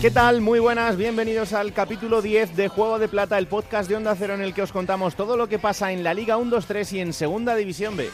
¿Qué tal? Muy buenas, bienvenidos al capítulo 10 de Juego de Plata, el podcast de Onda Cero en el que os contamos todo lo que pasa en la Liga 1-2-3 y en Segunda División B.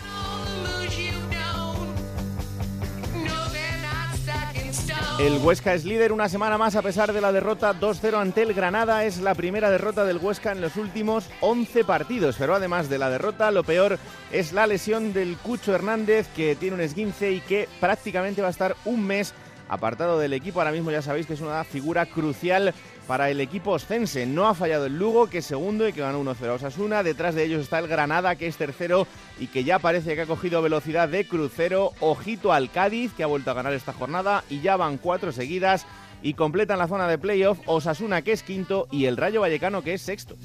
El Huesca es líder una semana más a pesar de la derrota 2-0 ante el Granada. Es la primera derrota del Huesca en los últimos 11 partidos. Pero además de la derrota, lo peor es la lesión del Cucho Hernández, que tiene un esguince y que prácticamente va a estar un mes apartado del equipo. Ahora mismo ya sabéis que es una figura crucial para el equipo oscense. No ha fallado el Lugo, que es segundo y que ganó 1-0 a Osasuna. Detrás de ellos está el Granada, que es tercero y que ya parece que ha cogido velocidad de crucero. Ojito al Cádiz, que ha vuelto a ganar esta jornada y ya van cuatro seguidas y completan la zona de playoff Osasuna, que es quinto, y el Rayo Vallecano, que es sexto.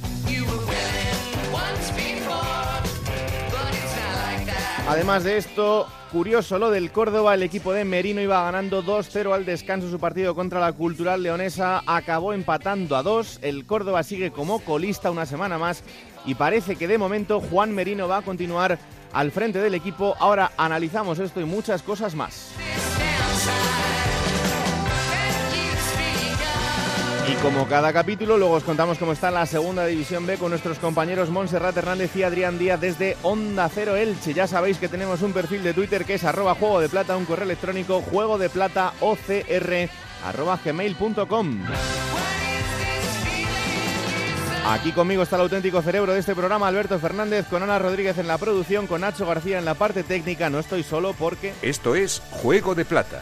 Además de esto, curioso lo del Córdoba, el equipo de Merino iba ganando 2-0 al descanso su partido contra la Cultural Leonesa, acabó empatando a 2, el Córdoba sigue como colista una semana más y parece que de momento Juan Merino va a continuar al frente del equipo. Ahora analizamos esto y muchas cosas más. Y como cada capítulo, luego os contamos cómo está la segunda división B con nuestros compañeros Montserrat Hernández y Adrián Díaz desde Onda Cero Elche. Ya sabéis que tenemos un perfil de Twitter que es arroba juego de plata, un correo electrónico juego. Aquí conmigo está el auténtico cerebro de este programa, Alberto Fernández, con Ana Rodríguez en la producción, con Nacho García en la parte técnica. No estoy solo porque... Esto es Juego de Plata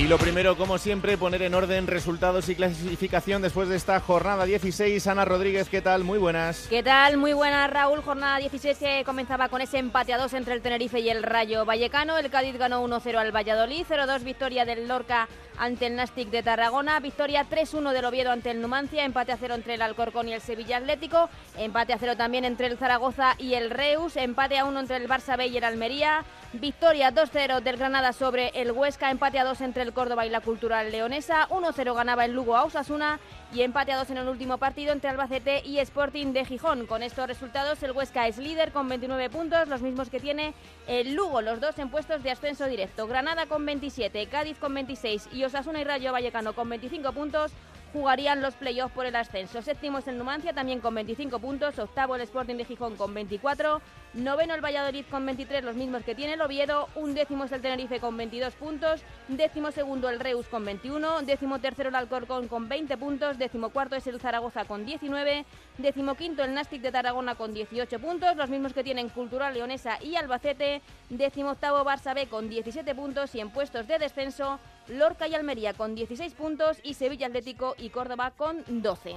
Y lo primero, como siempre, poner en orden resultados y clasificación después de esta jornada 16. Ana Rodríguez, ¿qué tal? Muy buenas. ¿Qué tal? Muy buenas, Raúl. Jornada 16 que comenzaba con ese empate a dos entre el Tenerife y el Rayo Vallecano. El Cádiz ganó 1-0 al Valladolid, 0-2 victoria del Lorca ante el Nastic de Tarragona, victoria 3-1 del Oviedo ante el Numancia, empate a cero entre el Alcorcón y el Sevilla Atlético, empate a cero también entre el Zaragoza y el Reus, empate a 1 entre el Barça B y el Almería, victoria 2-0 del Granada sobre el Huesca, empate a 2 entre el Córdoba y la Cultural Leonesa, 1-0 ganaba el Lugo a Osasuna y empate a 2 en el último partido entre Albacete y Sporting de Gijón. Con estos resultados el Huesca es líder con 29 puntos, los mismos que tiene el Lugo, los dos en puestos de ascenso directo. Granada con 27, Cádiz con 26 y Osasuna y Rayo Vallecano con 25 puntos jugarían los playoffs por el ascenso. Séptimo es el Numancia, también con 25 puntos. Octavo el Sporting de Gijón con 24. Noveno el Valladolid con 23, los mismos que tiene el Oviedo. Un décimo es el Tenerife con 22 puntos. Décimo segundo el Reus con 21. Décimo tercero el Alcorcón con 20 puntos. Décimo cuarto es el Zaragoza con 19. Décimo quinto el Nastic de Tarragona con 18 puntos, los mismos que tienen Cultural Leonesa y Albacete. Décimo octavo Barça B con 17 puntos y en puestos de descenso Lorca y Almería con 16 puntos y Sevilla Atlético y Córdoba con 12.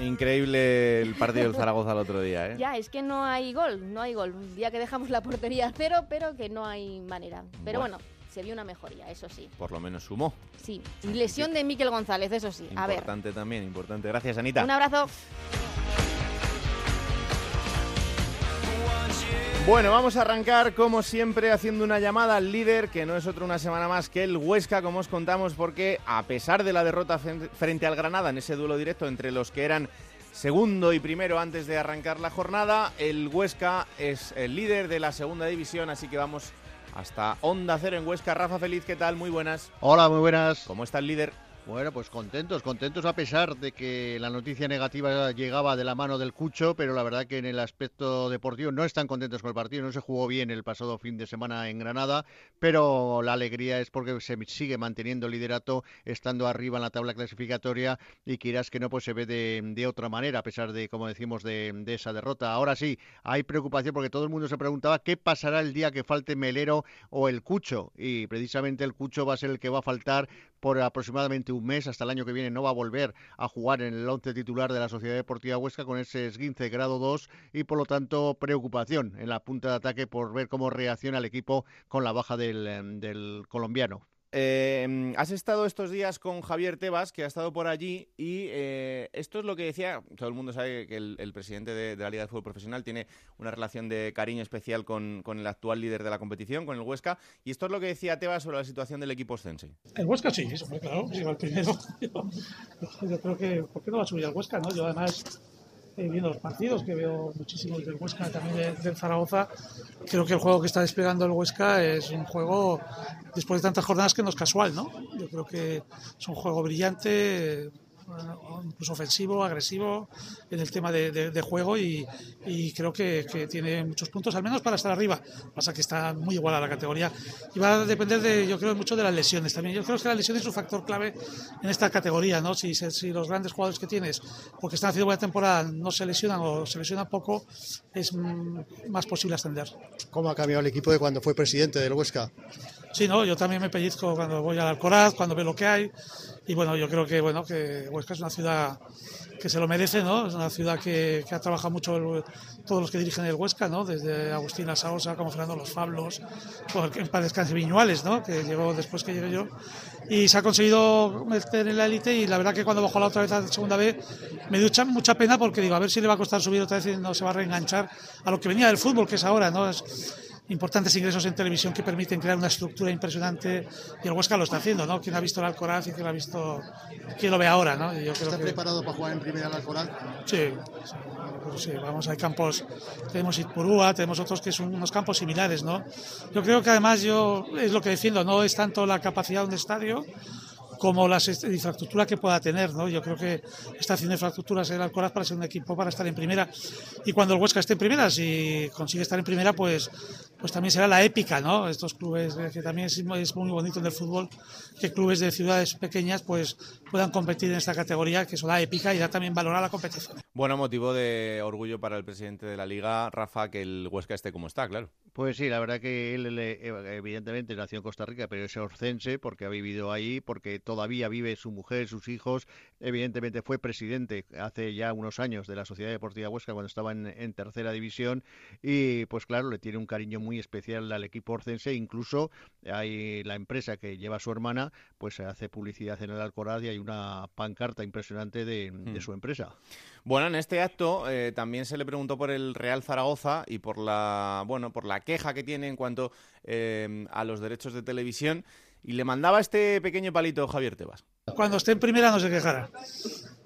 Increíble el partido del Zaragoza el otro día, ¿eh? Ya, es que no hay gol, no hay gol. Un día que dejamos la portería a cero, pero que no hay manera. Pero bueno, se vio una mejoría, eso sí. Por lo menos sumó. Sí, lesión de Miquel González, eso sí. A ver. Importante también, importante. Gracias, Anita. Un abrazo. Bueno, vamos a arrancar como siempre haciendo una llamada al líder, que no es otro una semana más que el Huesca, como os contamos, porque a pesar de la derrota frente al Granada en ese duelo directo entre los que eran segundo y primero antes de arrancar la jornada, el Huesca es el líder de la segunda división, así que vamos hasta Onda Cero en Huesca. Rafa Feliz, ¿qué tal? Muy buenas. Hola, muy buenas. ¿Cómo está el líder? Bueno, pues contentos, contentos a pesar de que la noticia negativa llegaba de la mano del Cucho, pero la verdad que en el aspecto deportivo no están contentos con el partido, no se jugó bien el pasado fin de semana en Granada, pero la alegría es porque se sigue manteniendo el liderato, estando arriba en la tabla clasificatoria y quieras que no, pues se ve de, otra manera, a pesar de, como decimos, de, de, esa derrota. Ahora sí, hay preocupación porque todo el mundo se preguntaba qué pasará el día que falte Melero o el Cucho, y precisamente el Cucho va a ser el que va a faltar por aproximadamente un mes. Hasta el año que viene no va a volver a jugar en el once titular de la Sociedad Deportiva Huesca con ese esguince grado 2 y por lo tanto preocupación en la punta de ataque por ver cómo reacciona el equipo con la baja del, em, del colombiano. Eh, has estado estos días con Javier Tebas, que ha estado por allí, y eh, esto es lo que decía, todo el mundo sabe que el, presidente de, la Liga de Fútbol Profesional tiene una relación de cariño especial con, el actual líder de la competición, con el Huesca, y esto es lo que decía Tebas sobre la situación del equipo ostense. El Huesca sí, claro, sí, el primero. Yo, creo que, ¿por qué no va a subir al Huesca? No? Yo además eh, viendo los partidos, que veo muchísimos del Huesca, también del Zaragoza, creo que el juego que está desplegando el Huesca es un juego, después de tantas jornadas, que no es casual, ¿no? Yo creo que es un juego brillante, incluso ofensivo, agresivo en el tema de, juego y, creo que, tiene muchos puntos, al menos para estar arriba. Pasa que está muy igual a la categoría y va a depender, de, yo creo, mucho de las lesiones también. Yo creo que la lesión es un factor clave en esta categoría, ¿no? Si, si los grandes jugadores que tienes, porque están haciendo buena temporada, no se lesionan o se lesionan poco, es más posible ascender. ¿Cómo ha cambiado el equipo de cuando fue presidente del Huesca? Sí, no, yo también me pellizco cuando voy al Alcoraz, cuando veo lo que hay. Y bueno, yo creo que bueno que Huesca es una ciudad que se lo merece, ¿no? Es una ciudad que, ha trabajado mucho todos los que dirigen el Huesca, ¿no? Desde Agustín Saosa, como Fernando Los Fablos, en paz descanse Viñuales, ¿no? Que llegó después que llegué yo. Y se ha conseguido meter en la élite y la verdad que cuando bajó la otra vez a la segunda vez me dio mucha pena porque digo, a ver si le va a costar subir otra vez y no se va a reenganchar a lo que venía del fútbol, que es ahora, ¿no? Importantes ingresos en televisión que permiten crear una estructura impresionante y el Huesca lo está haciendo, ¿no? Quien ha visto el Alcoraz y quien ha visto, quien lo ve ahora, ¿no? yo ¿Está preparado para jugar en primera el Alcoraz? Sí, sí, vamos, hay campos, tenemos Itpurúa, tenemos otros que son unos campos similares, ¿no? Yo creo que además yo, es lo que defiendo, no es tanto la capacidad de un estadio, como la infraestructura que pueda tener. ¿no? Yo creo que está haciendo infraestructuras el Alcoraz para ser un equipo para estar en primera. Y cuando el Huesca esté en primera, si consigue estar en primera, pues, pues también será la épica. ¿no? Estos clubes, eh, que también es, muy bonito en el fútbol, que clubes de ciudades pequeñas pues puedan competir en esta categoría, que es la épica y da también valor a la competición. Bueno, motivo de orgullo para el presidente de la liga, Rafa, que el Huesca esté como está, claro. Pues sí, la verdad que él evidentemente nació en Costa Rica, pero es orcense porque ha vivido ahí, porque todavía vive su mujer, sus hijos. Evidentemente fue presidente hace ya unos años de la Sociedad Deportiva Huesca cuando estaba en, tercera división y pues claro, le tiene un cariño muy especial al equipo orcense. Incluso hay la empresa que lleva a su hermana, pues hace publicidad en el Alcoraz y hay una pancarta impresionante de, de hmm. su empresa. Bueno, en este acto eh, también se le preguntó por el Real Zaragoza y por la, bueno, por la queja que tiene en cuanto eh, a los derechos de televisión y le mandaba este pequeño palito Javier Tebas. Cuando esté en primera no se quejará.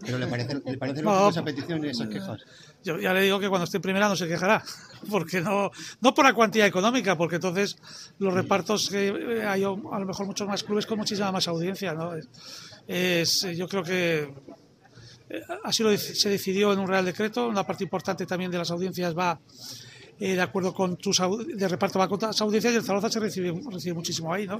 Pero le parece, le parece no, esa petición y esas quejas. Yo ya le digo que cuando esté en primera no se quejará, porque no, no por la cuantía económica, porque entonces los repartos que eh, hay a lo mejor muchos más clubes con muchísima más audiencia, ¿no? Es, yo creo que Así lo se decidió en un Real Decreto. Una parte importante también de las audiencias va eh, de acuerdo con tus de reparto va con las audiencias y el Zaragoza se recibe, recibe muchísimo ahí, ¿no?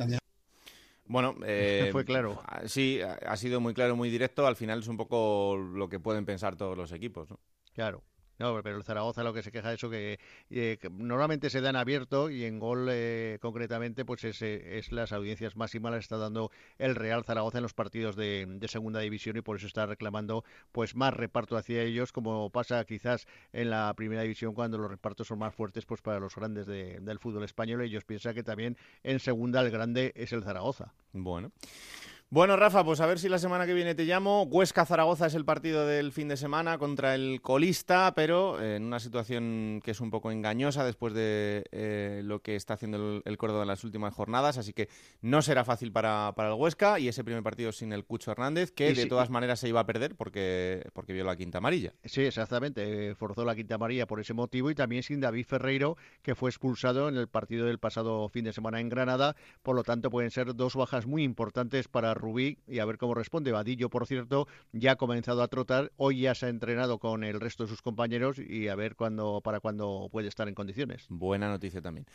Bueno, eh, fue claro. Sí, ha sido muy claro, muy directo. Al final es un poco lo que pueden pensar todos los equipos, ¿no? Claro. No, pero el Zaragoza lo que se queja es eso que, eh, normalmente se dan abierto y en gol eh, concretamente pues es, es, las audiencias máximas las está dando el Real Zaragoza en los partidos de, segunda división y por eso está reclamando pues más reparto hacia ellos como pasa quizás en la primera división cuando los repartos son más fuertes pues para los grandes del fútbol español ellos piensan que también en segunda el grande es el Zaragoza. Bueno. Bueno, Rafa, pues a ver si la semana que viene te llamo. Huesca-Zaragoza es el partido del fin de semana contra el colista, pero en una situación que es un poco engañosa después de eh, lo que está haciendo el, Córdoba en las últimas jornadas, así que no será fácil para, el Huesca y ese primer partido sin el Cucho Hernández, que de todas maneras se iba a perder porque, porque vio la quinta amarilla. Sí, exactamente, forzó la quinta amarilla por ese motivo y también sin David Ferreiro, que fue expulsado en el partido del pasado fin de semana en Granada, por lo tanto pueden ser dos bajas muy importantes para Rubí y a ver cómo responde. Vadillo, por cierto, ya ha comenzado a trotar, hoy ya se ha entrenado con el resto de sus compañeros y a ver cuándo, para cuándo puede estar en condiciones. Buena noticia también.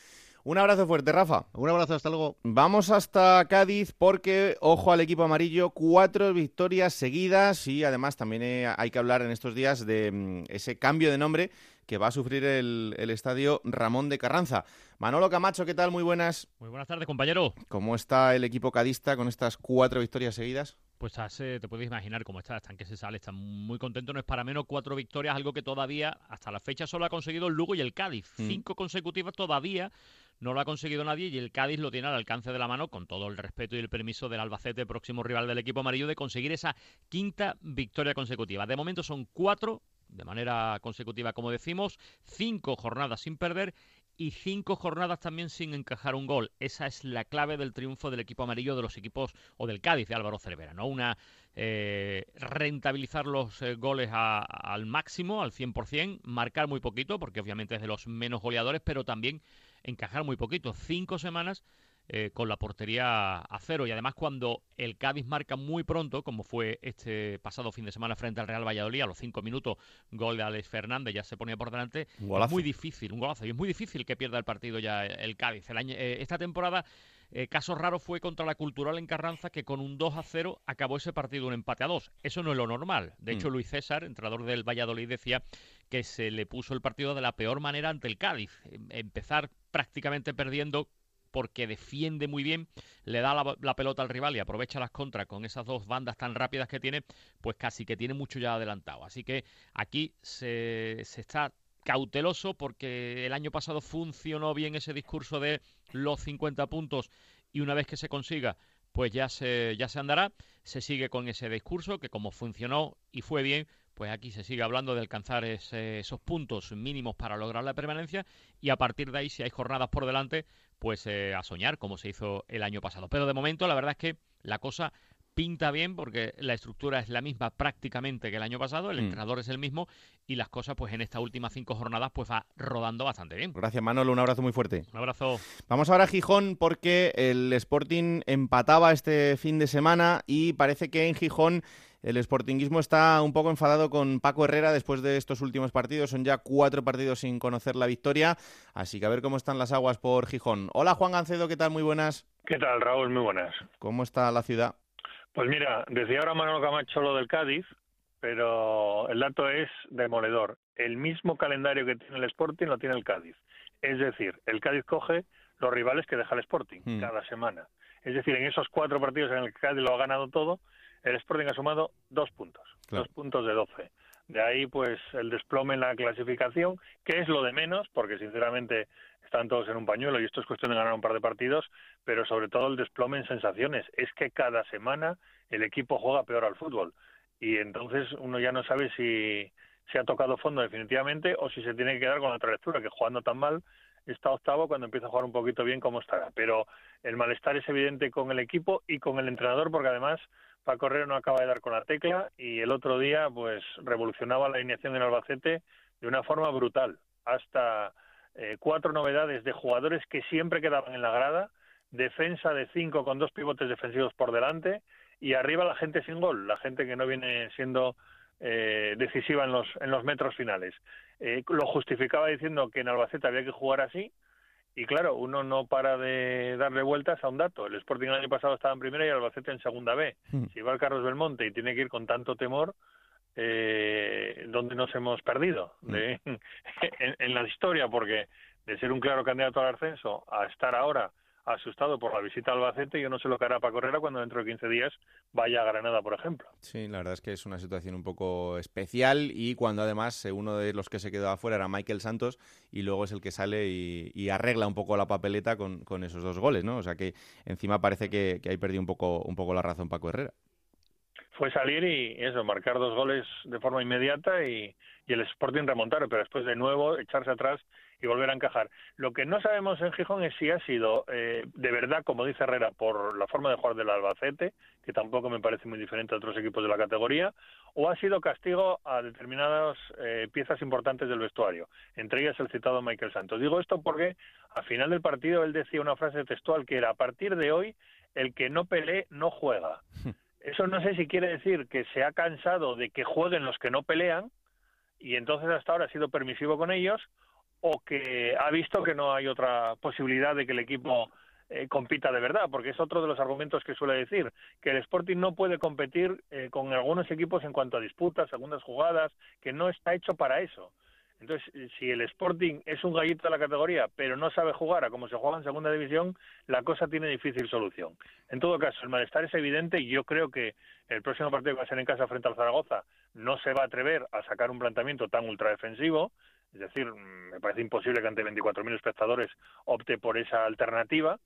Un abrazo fuerte, Rafa. Un abrazo, hasta luego. Vamos hasta Cádiz porque, ojo al equipo amarillo, cuatro victorias seguidas y además también eh, hay que hablar en estos días de mm, ese cambio de nombre que va a sufrir el, estadio Ramón de Carranza. Manolo Camacho, ¿qué tal? Muy buenas. Muy buenas tardes, compañero. ¿Cómo está el equipo cadista con estas cuatro victorias seguidas? Pues te puedes imaginar cómo está, están que se sale, están muy contentos, no es para menos cuatro victorias, algo que todavía hasta la fecha solo ha conseguido el Lugo y el Cádiz. Mm. Cinco consecutivas todavía no lo ha conseguido nadie y el Cádiz lo tiene al alcance de la mano, con todo el respeto y el permiso del Albacete, próximo rival del equipo amarillo, de conseguir esa quinta victoria consecutiva. De momento son cuatro de manera consecutiva, como decimos, cinco jornadas sin perder y cinco jornadas también sin encajar un gol. Esa es la clave del triunfo del equipo amarillo de los equipos o del Cádiz de Álvaro Cervera, ¿no? Una eh, rentabilizar los eh, goles al máximo, al 100%, marcar muy poquito, porque obviamente es de los menos goleadores, pero también encajar muy poquito. Cinco semanas eh, con la portería a cero. Y además cuando el Cádiz marca muy pronto, como fue este pasado fin de semana frente al Real Valladolid, a los cinco minutos, gol de Alex Fernández ya se ponía por delante, es muy difícil, un golazo, y es muy difícil que pierda el partido ya el Cádiz. El año, eh, esta temporada... Eh, caso raro fue contra la Cultural en Carranza, que con un 2 a 0 acabó ese partido un empate a 2. Eso no es lo normal. De hecho, mm. Luis César, entrenador del Valladolid, decía que se le puso el partido de la peor manera ante el Cádiz. Em, empezar prácticamente perdiendo porque defiende muy bien, le da la, pelota al rival y aprovecha las contras con esas dos bandas tan rápidas que tiene, pues casi que tiene mucho ya adelantado. Así que aquí se, se está cauteloso porque el año pasado funcionó bien ese discurso de los 50 puntos y una vez que se consiga, pues ya se, ya se andará. Se sigue con ese discurso que como funcionó y fue bien, pues aquí se sigue hablando de alcanzar esos puntos mínimos para lograr la permanencia y a partir de ahí, si hay jornadas por delante, pues eh, a soñar como se hizo el año pasado. Pero de momento la verdad es que la cosa pinta bien porque la estructura es la misma prácticamente que el año pasado, el mm. entrenador es el mismo y las cosas pues en estas últimas cinco jornadas pues va rodando bastante bien. Gracias Manolo, un abrazo muy fuerte. Un abrazo. Vamos ahora a Gijón porque el Sporting empataba este fin de semana y parece que en Gijón el Sportingismo está un poco enfadado con Paco Herrera después de estos últimos partidos. Son ya cuatro partidos sin conocer la victoria. Así que a ver cómo están las aguas por Gijón. Hola Juan Gancedo, ¿qué tal? Muy buenas. ¿Qué tal, Raúl? Muy buenas. ¿Cómo está la ciudad? Pues mira, decía ahora Manolo Camacho lo del Cádiz, pero el dato es demoledor. El mismo calendario que tiene el Sporting lo tiene el Cádiz. Es decir, el Cádiz coge los rivales que deja el Sporting hmm. cada semana. Es decir, en esos cuatro partidos en el que Cádiz lo ha ganado todo, el Sporting ha sumado dos puntos, dos puntos de doce. De ahí, pues, el desplome en la clasificación, que es lo de menos, porque sinceramente están todos en un pañuelo y esto es cuestión de ganar un par de partidos, pero sobre todo el desplome en sensaciones. Es que cada semana el equipo juega peor al fútbol y entonces uno ya no sabe si se ha tocado fondo definitivamente o si se tiene que quedar con la otra lectura, que jugando tan mal está octavo cuando empieza a jugar un poquito bien como estará. Pero el malestar es evidente con el equipo y con el entrenador porque además Paco no acaba de dar con la tecla y el otro día pues revolucionaba la alineación en Albacete de una forma brutal. Hasta eh, cuatro novedades de jugadores que siempre quedaban en la grada, defensa de cinco con dos pivotes defensivos por delante y arriba la gente sin gol, la gente que no viene siendo eh, decisiva en los, en los metros finales. Eh, lo justificaba diciendo que en Albacete había que jugar así, y claro, uno no para de darle vueltas a un dato. El Sporting el año pasado estaba en primera y Albacete en segunda B. Hmm. Si va el Carlos Belmonte y tiene que ir con tanto temor, eh, ¿dónde nos hemos perdido hmm. de, en, la historia? Porque de ser un claro candidato al ascenso a estar ahora asustado por la visita al Albacete, yo no sé lo que hará para Correra cuando dentro de 15 días vaya a Granada, por ejemplo. Sí, la verdad es que es una situación un poco especial y cuando además eh, uno de los que se quedó afuera era Michael Santos y luego es el que sale y, arregla un poco la papeleta con, esos dos goles, ¿no? O sea que encima parece que, que ahí perdió un poco, un poco la razón Paco Herrera fue salir y eso, marcar dos goles de forma inmediata y, y, el Sporting remontar, pero después de nuevo echarse atrás y volver a encajar. Lo que no sabemos en Gijón es si ha sido eh, de verdad, como dice Herrera, por la forma de jugar del Albacete, que tampoco me parece muy diferente a otros equipos de la categoría, o ha sido castigo a determinadas eh, piezas importantes del vestuario, entre ellas el citado Michael Santos. Digo esto porque al final del partido él decía una frase textual que era, a partir de hoy, el que no pelee no juega. Eso no sé si quiere decir que se ha cansado de que jueguen los que no pelean y entonces hasta ahora ha sido permisivo con ellos o que ha visto que no hay otra posibilidad de que el equipo eh, compita de verdad, porque es otro de los argumentos que suele decir, que el Sporting no puede competir eh, con algunos equipos en cuanto a disputas, segundas jugadas, que no está hecho para eso. Entonces, eh, si el Sporting es un gallito de la categoría, pero no sabe jugar a como se juega en segunda división, la cosa tiene difícil solución. En todo caso, el malestar es evidente y yo creo que el próximo partido que va a ser en casa frente al Zaragoza no se va a atrever a sacar un planteamiento tan ultradefensivo. Es decir, me parece imposible que ante 24.000 espectadores opte por esa alternativa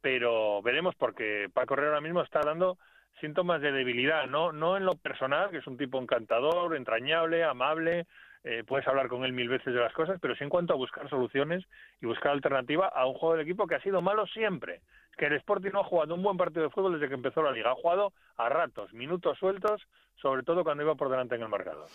pero veremos porque Paco Herrera ahora mismo está dando síntomas de debilidad, no, no en lo personal, que es un tipo encantador, entrañable, amable, eh, puedes hablar con él mil veces de las cosas, pero sí en cuanto a buscar soluciones y buscar alternativa a un juego del equipo que ha sido malo siempre. Que el Sporting no ha jugado un buen partido de fútbol desde que empezó la liga, ha jugado a ratos, minutos sueltos, sobre todo cuando iba por delante en el marcador.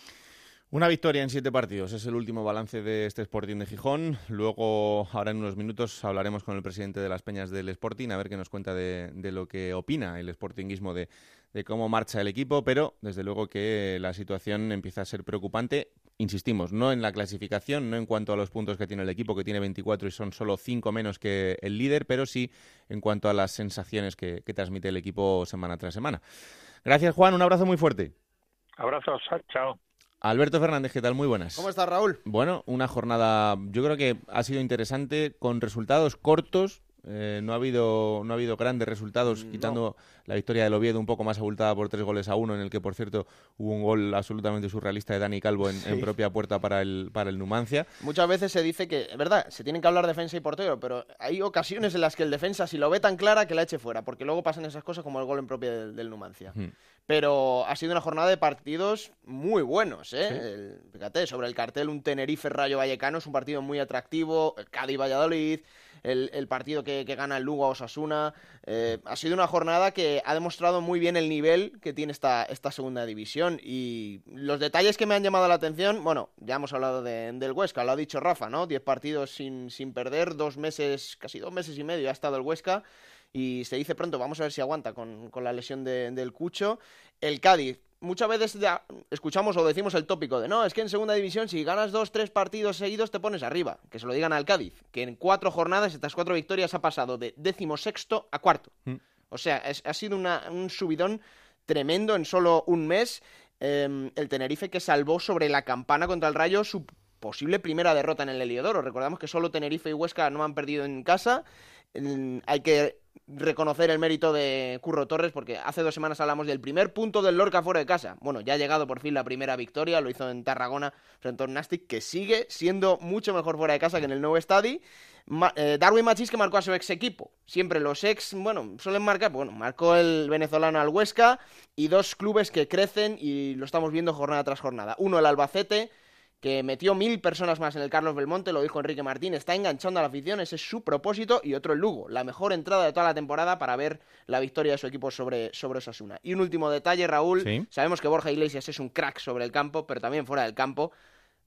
Una victoria en siete partidos es el último balance de este Sporting de Gijón. Luego, ahora en unos minutos, hablaremos con el presidente de las Peñas del Sporting a ver qué nos cuenta de, lo que opina el Sportingismo de, cómo marcha el equipo, pero desde luego que la situación empieza a ser preocupante. Insistimos, no en la clasificación, no en cuanto a los puntos que tiene el equipo, que tiene 24 y son solo 5 menos que el líder, pero sí en cuanto a las sensaciones que, que transmite el equipo semana tras semana. Gracias, Juan. Un abrazo muy fuerte. Abrazos. Chao. Alberto Fernández, ¿qué tal? Muy buenas. ¿Cómo estás, Raúl? Bueno, una jornada, yo creo que ha sido interesante, con resultados cortos, eh, no, ha habido, no ha habido grandes resultados, quitando la victoria del Oviedo un poco más abultada por tres goles a uno, en el que, por cierto, hubo un gol absolutamente surrealista de Dani Calvo en, propia puerta para el, para el Numancia. Muchas veces se dice que, es verdad, se tienen que hablar defensa y portero, pero hay ocasiones en las que el defensa, si lo ve tan clara, que la eche fuera, porque luego pasan esas cosas como el gol en propia del, Numancia. Pero ha sido una jornada de partidos muy buenos, ¿eh? fíjate, sobre el cartel un Tenerife Rayo Vallecano es un partido muy atractivo, Cádiz Valladolid, el, partido que, gana el Lugo a Osasuna. Eh, ha sido una jornada que ha demostrado muy bien el nivel que tiene esta, esta segunda división. Y los detalles que me han llamado la atención, bueno, ya hemos hablado del Huesca, lo ha dicho Rafa, ¿no? Diez partidos sin, sin perder, dos meses, casi dos meses y medio ha estado el Huesca y se dice pronto, vamos a ver si aguanta con, la lesión del Cucho. El Cádiz, muchas veces escuchamos o decimos el tópico de no, es que en segunda división si ganas dos, tres partidos seguidos te pones arriba. Que se lo digan al Cádiz, que en cuatro jornadas, estas cuatro victorias, ha pasado de décimo sexto a cuarto. Mm. O sea, ha sido un subidón tremendo en solo un mes. Em, el Tenerife que salvó sobre la campana contra el Rayo su posible primera derrota en el Heliodoro. Recordamos que solo Tenerife y Huesca no han perdido en casa. hay que reconocer el mérito de Curro Torres porque hace dos semanas hablamos del primer punto del Lorca fuera de casa. Bueno, ya ha llegado por fin la primera victoria, lo hizo en Tarragona frente a que sigue siendo mucho mejor fuera de casa que en el nuevo estadio. Eh, Darwin Machis que marcó a su ex equipo. Siempre los ex, bueno, suelen marcar, bueno, marcó el venezolano al Huesca y dos clubes que crecen y lo estamos viendo jornada tras jornada. Uno el Albacete que metió mil personas más en el Carlos Belmonte, lo dijo Enrique Martín, está enganchando a la afición, ese es su propósito, y otro el Lugo, la mejor entrada de toda la temporada para ver la victoria de su equipo sobre, sobre Osasuna. Y un último detalle, Raúl, sabemos que Borja Iglesias es un crack sobre el campo, pero también fuera del campo,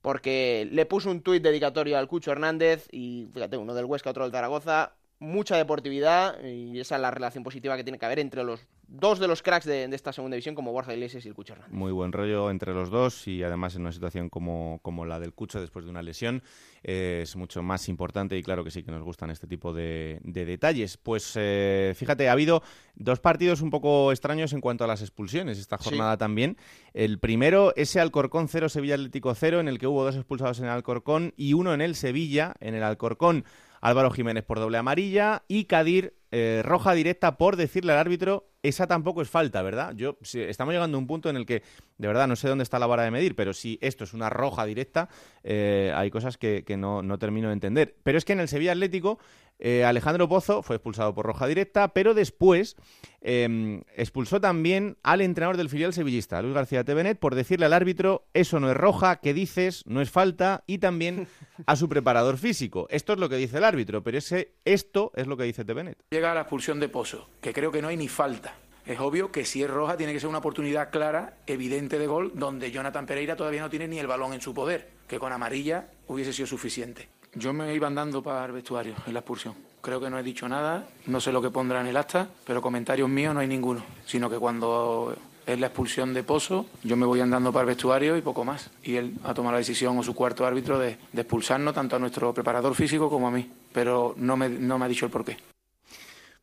porque le puso un tuit dedicatorio al Cucho Hernández, y fíjate, uno del Huesca, otro del Zaragoza, mucha deportividad y esa es la relación positiva que tiene que haber entre los dos de los cracks de, esta segunda división como Borja Iglesias y el Cucho Hernández. Muy buen rollo entre los dos y además en una situación como, como la del Cucho después de una lesión eh, es mucho más importante y claro que sí que nos gustan este tipo de, detalles. Pues eh, fíjate, ha habido dos partidos un poco extraños en cuanto a las expulsiones esta jornada también. El primero, ese Alcorcón 0, Sevilla Atlético 0, en el que hubo dos expulsados en el Alcorcón y uno en el Sevilla, en el Alcorcón Álvaro Jiménez por doble amarilla y Kadir eh, roja directa por decirle al árbitro esa tampoco es falta, ¿verdad? Yo estamos llegando a un punto en el que de verdad no sé dónde está la vara de medir, pero si esto es una roja directa, eh, hay cosas que, no, termino de entender. Pero es que en el Sevilla Atlético eh, Alejandro Pozo fue expulsado por roja directa, pero después em, expulsó también al entrenador del filial sevillista, Luis García Tevenet, por decirle al árbitro, eso no es roja, ¿qué dices? No es falta, y también a su preparador físico. Esto es lo que dice el árbitro, pero ese, esto es lo que dice Tevenet. Llega a la expulsión de Pozo, que creo que no hay ni falta. Es obvio que si es roja tiene que ser una oportunidad clara, evidente de gol, donde Jonathan Pereira todavía no tiene ni el balón en su poder, que con amarilla hubiese sido suficiente. Yo me iba andando para el vestuario en la expulsión. Creo que no he dicho nada, no sé lo que pondrá en el acta, pero comentarios míos no hay ninguno, sino que cuando es la expulsión de Pozo, yo me voy andando para el vestuario y poco más. Y él ha tomado la decisión, o su cuarto árbitro, de, expulsarnos tanto a nuestro preparador físico como a mí, pero no me, no me ha dicho el porqué.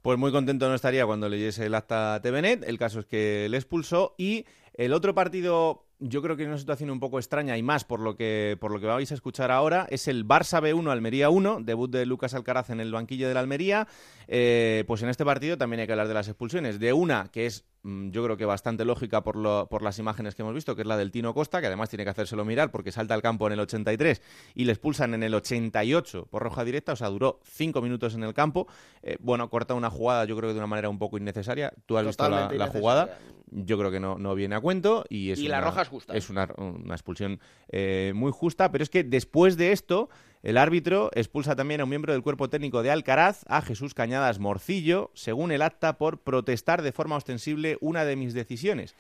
Pues muy contento no estaría cuando leyese el acta TVNet, el caso es que le expulsó y el otro partido yo creo que es una situación un poco extraña y más por lo que por lo que vais a escuchar ahora es el Barça B1 Almería 1 debut de Lucas Alcaraz en el banquillo de la Almería. Eh, pues en este partido también hay que hablar de las expulsiones. De una que es yo creo que bastante lógica por, lo, por las imágenes que hemos visto que es la del Tino Costa que además tiene que hacérselo mirar porque salta al campo en el 83 y le expulsan en el 88 por roja directa o sea duró cinco minutos en el campo. Eh, bueno corta una jugada yo creo que de una manera un poco innecesaria. Tú has visto la, jugada. Yo creo que no, no viene a cuento y es la roja es una, expulsión eh, muy justa, pero es que después de esto, el árbitro expulsa también a un miembro del cuerpo técnico de Alcaraz, a Jesús Cañadas Morcillo, según el acta, por protestar de forma ostensible una de mis decisiones.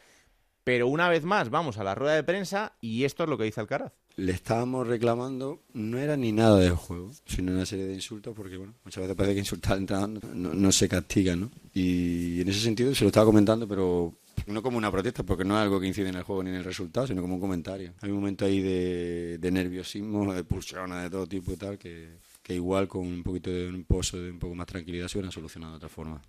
Pero una vez más, vamos a la rueda de prensa y esto es lo que dice Alcaraz. Le estábamos reclamando, no era ni nada del juego, sino una serie de insultos, porque bueno, muchas veces parece que insultar al entrenador no, no se castiga, ¿no? Y en ese sentido se lo estaba comentando, pero no como una protesta, porque no es algo que incide en el juego ni en el resultado, sino como un comentario. Hay un momento ahí de, nerviosismo, de pulsiones de todo tipo y tal, que, igual con un poquito de un pozo de un poco más tranquilidad se hubieran solucionado de otra forma.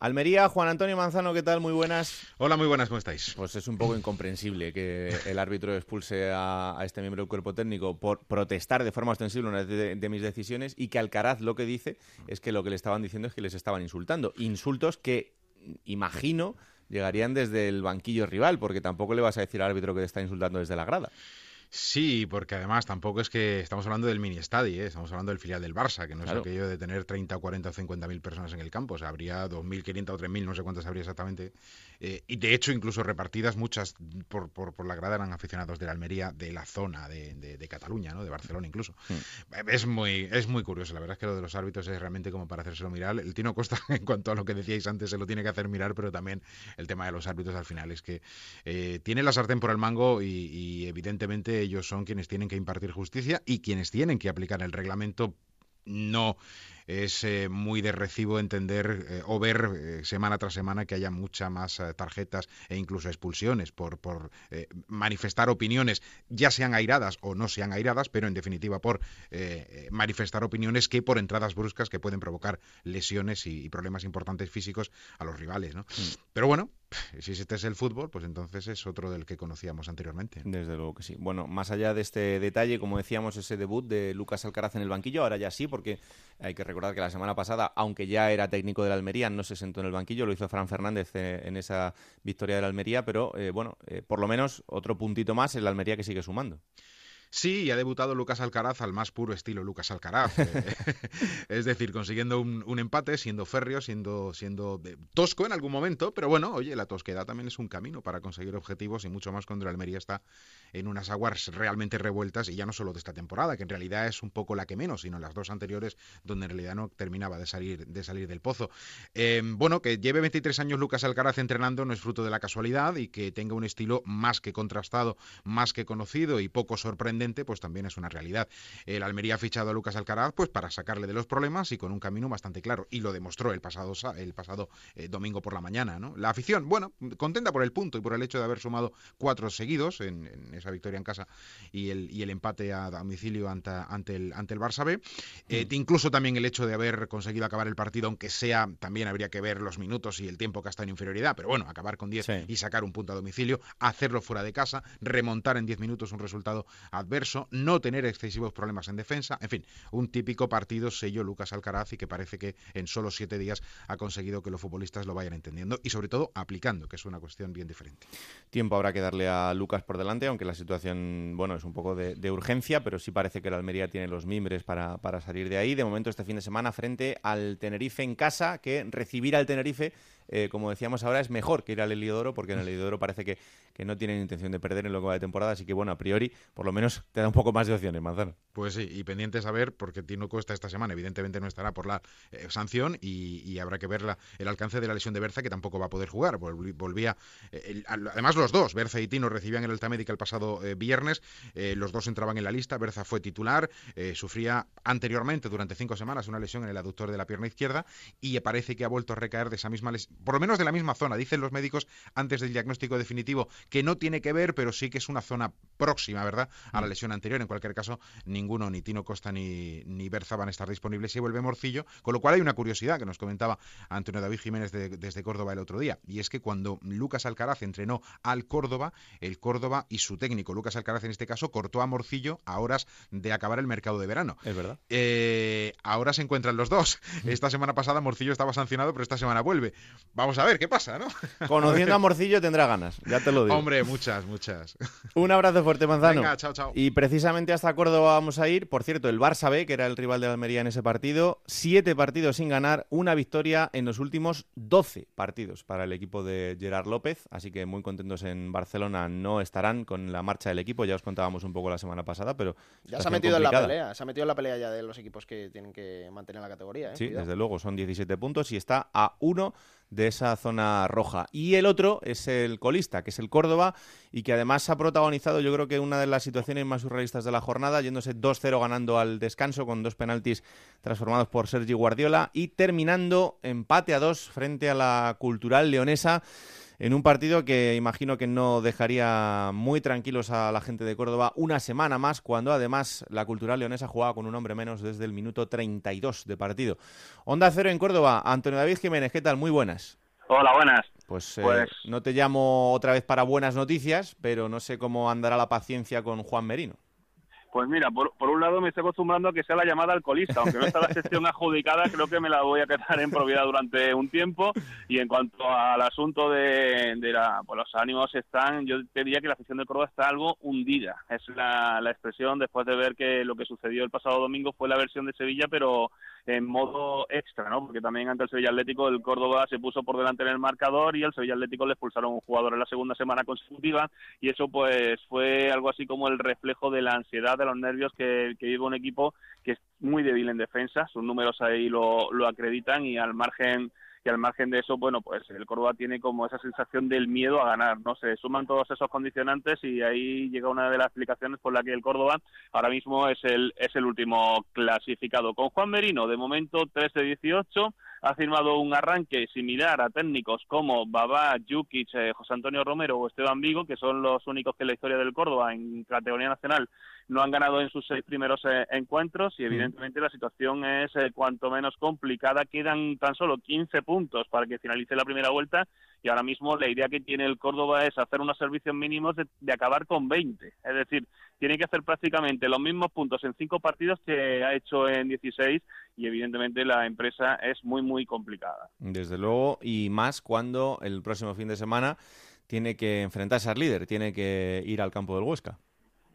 Almería, Juan Antonio Manzano, ¿qué tal? Muy buenas. Hola, muy buenas, ¿cómo estáis? Pues es un poco incomprensible que el árbitro expulse a, este miembro del cuerpo técnico por protestar de forma ostensible una de, de, mis decisiones y que Alcaraz lo que dice es que lo que le estaban diciendo es que les estaban insultando. Insultos que imagino llegarían desde el banquillo rival, porque tampoco le vas a decir al árbitro que te está insultando desde la grada. Sí, porque además tampoco es que estamos hablando del mini estadio, ¿eh? estamos hablando del filial del Barça, que no es aquello de tener 30, 40 o 50 mil personas en el campo, o sea, habría 2.500 o 3.000, no sé cuántas habría exactamente. Eh, y de hecho, incluso repartidas muchas por, por, la grada eran aficionados de la Almería, de la zona de, de, Cataluña, ¿no? de Barcelona incluso. Es, muy, es muy curioso, la verdad es que lo de los árbitros es realmente como para hacérselo mirar. El Tino Costa, en cuanto a lo que decíais antes, se lo tiene que hacer mirar, pero también el tema de los árbitros al final es que eh, tiene la sartén por el mango y, y evidentemente ellos son quienes tienen que impartir justicia y quienes tienen que aplicar el reglamento no es eh, muy de recibo entender eh, o ver eh, semana tras semana que haya muchas más tarjetas e incluso expulsiones por, por manifestar opiniones, ya sean airadas o no sean airadas, pero en definitiva por manifestar opiniones que por entradas bruscas que pueden provocar lesiones y, problemas importantes físicos a los rivales. ¿no? Mm. Pero bueno, si este es el fútbol, pues entonces es otro del que conocíamos anteriormente. Desde luego que sí. Bueno, más allá de este detalle, como decíamos, ese debut de Lucas Alcaraz en el banquillo, ahora ya sí, porque hay que recordar que la semana pasada, aunque ya era técnico de la Almería, no se sentó en el banquillo, lo hizo Fran Fernández eh, en esa victoria de la Almería, pero eh, bueno, eh, por lo menos otro puntito más en la Almería que sigue sumando. Sí, ha debutado Lucas Alcaraz al más puro estilo Lucas Alcaraz. Eh, es decir, consiguiendo un, empate, siendo férreo, siendo, siendo tosco en algún momento, pero bueno, oye, la tosquedad también es un camino para conseguir objetivos y mucho más cuando el Almería está en unas aguas realmente revueltas y ya no solo de esta temporada, que en realidad es un poco la que menos, sino las dos anteriores donde en realidad no terminaba de salir, de salir del pozo. Em, bueno, que lleve 23 años Lucas Alcaraz entrenando no es fruto de la casualidad y que tenga un estilo más que contrastado, más que conocido y poco sorprendente pues también es una realidad. El Almería ha fichado a Lucas Alcaraz pues para sacarle de los problemas y con un camino bastante claro. Y lo demostró el pasado, el pasado eh, domingo por la mañana. ¿no? La afición, bueno, contenta por el punto y por el hecho de haber sumado cuatro seguidos en, esa victoria en casa y el, y el empate a domicilio ante, ante, el, ante el Barça B. Eh, mm. incluso también el hecho de haber conseguido acabar el partido, aunque sea, también habría que ver los minutos y el tiempo que ha estado en inferioridad, pero bueno, acabar con 10 y sacar un punto a domicilio, hacerlo fuera de casa, remontar en 10 minutos un resultado adverso no tener excesivos problemas en defensa, en fin, un típico partido sello Lucas Alcaraz y que parece que en solo siete días ha conseguido que los futbolistas lo vayan entendiendo y sobre todo aplicando, que es una cuestión bien diferente. Tiempo habrá que darle a Lucas por delante, aunque la situación, bueno, es un poco de, urgencia, pero sí parece que la Almería tiene los mimbres para, para salir de ahí. De momento este fin de semana frente al Tenerife en casa, que recibir al Tenerife eh, como decíamos ahora, es mejor que ir al Heliodoro, porque en el Heliodoro parece que, que no tienen intención de perder en lo que va de temporada, así que bueno, a priori, por lo menos te da un poco más de opciones, Manzano. Pues sí, y pendientes a ver, porque Tino Costa esta semana evidentemente no estará por la eh, sanción y, habrá que ver el alcance de la lesión de Berza, que tampoco va a poder jugar. volvía, eh, además los dos, Berza y Tino recibían el alta médica el pasado viernes, los dos entraban en la lista, Berza fue titular, sufría anteriormente durante cinco semanas una lesión en el aductor de la pierna izquierda y parece que ha vuelto a recaer de esa misma lesión, por lo menos de la misma zona, dicen los médicos antes del diagnóstico definitivo, que no tiene que ver, pero sí que es una zona próxima, ¿verdad?, a la mm. lesión anterior. En cualquier caso, ninguno, ni Tino Costa ni, ni Berza van a estar disponibles y vuelve Morcillo, con lo cual hay una curiosidad que nos comentaba Antonio David Jiménez desde Córdoba el otro día, y es que cuando Lucas Alcaraz entrenó al Córdoba, el Córdoba y su técnico, Lucas Alcaraz en este caso, cortó a Morcillo a horas de acabar el mercado de verano. Es verdad. Eh, ahora se encuentran los dos. Esta semana pasada Morcillo estaba sancionado, pero esta semana vuelve. Vamos a ver qué pasa, ¿no? Conociendo a, Morcillo tendrá ganas, ya te lo digo. Hombre, muchas, muchas. Un abrazo fuerte, Manzano. Venga, chao, chao. Y precisamente hasta Córdoba vamos a ir. Por cierto, el Barça B, que era el rival de Almería en ese partido, siete partidos sin ganar, una victoria en los últimos 12 partidos para el equipo de Gerard López. Así que muy contentos en Barcelona no estarán con la marcha del equipo. Ya os contábamos un poco la semana pasada, pero. Ya se ha metido en la pelea, se ha metido en la pelea ya de los equipos que tienen que mantener la categoría. ¿eh? Sí, desde luego, son 17 puntos y está a uno de esa zona roja. Y el otro es el colista, que es el Córdoba, y que además ha protagonizado yo creo que una de las situaciones más surrealistas de la jornada, yéndose 2-0 ganando al descanso con dos penaltis transformados por Sergi Guardiola y terminando empate a dos frente a la cultural leonesa en un partido que imagino que no dejaría muy tranquilos a la gente de Córdoba una semana más, cuando además la cultural leonesa jugaba con un hombre menos desde el minuto 32 de partido. Onda Cero en Córdoba, Antonio David Jiménez, ¿qué tal? Muy buenas. Hola, buenas. Pues, eh, pues, no te llamo otra vez para buenas noticias, pero no sé cómo andará la paciencia con Juan Merino. Pues mira, por, un lado me estoy acostumbrando a que sea la llamada alcoholista, aunque no está la sesión adjudicada, creo que me la voy a quedar en propiedad durante un tiempo. Y en cuanto al asunto de, la, pues los ánimos están, yo diría que la afición de Córdoba está algo hundida. Es la, la expresión después de ver que lo que sucedió el pasado domingo fue la versión de Sevilla, pero en modo extra, ¿no? Porque también ante el Sevilla Atlético el Córdoba se puso por delante en el marcador y el Sevilla Atlético le expulsaron un jugador en la segunda semana consecutiva y eso pues fue algo así como el reflejo de la ansiedad, de los nervios que, que vive un equipo que es muy débil en defensa, sus números ahí lo, lo acreditan y al margen y al margen de eso, bueno, pues el Córdoba tiene como esa sensación del miedo a ganar, ¿no? Se suman todos esos condicionantes y ahí llega una de las explicaciones por la que el Córdoba ahora mismo es el, es el último clasificado. Con Juan Merino, de momento 13-18, ha firmado un arranque similar a técnicos como Babá, Jukic, eh, José Antonio Romero o Esteban Vigo, que son los únicos que en la historia del Córdoba en categoría nacional no han ganado en sus seis primeros eh, encuentros y evidentemente la situación es eh, cuanto menos complicada. Quedan tan solo 15 puntos para que finalice la primera vuelta y ahora mismo la idea que tiene el Córdoba es hacer unos servicios mínimos de, de, acabar con 20. Es decir, tiene que hacer prácticamente los mismos puntos en cinco partidos que ha hecho en 16 y evidentemente la empresa es muy, muy complicada. Desde luego, y más cuando el próximo fin de semana tiene que enfrentarse al líder, tiene que ir al campo del Huesca.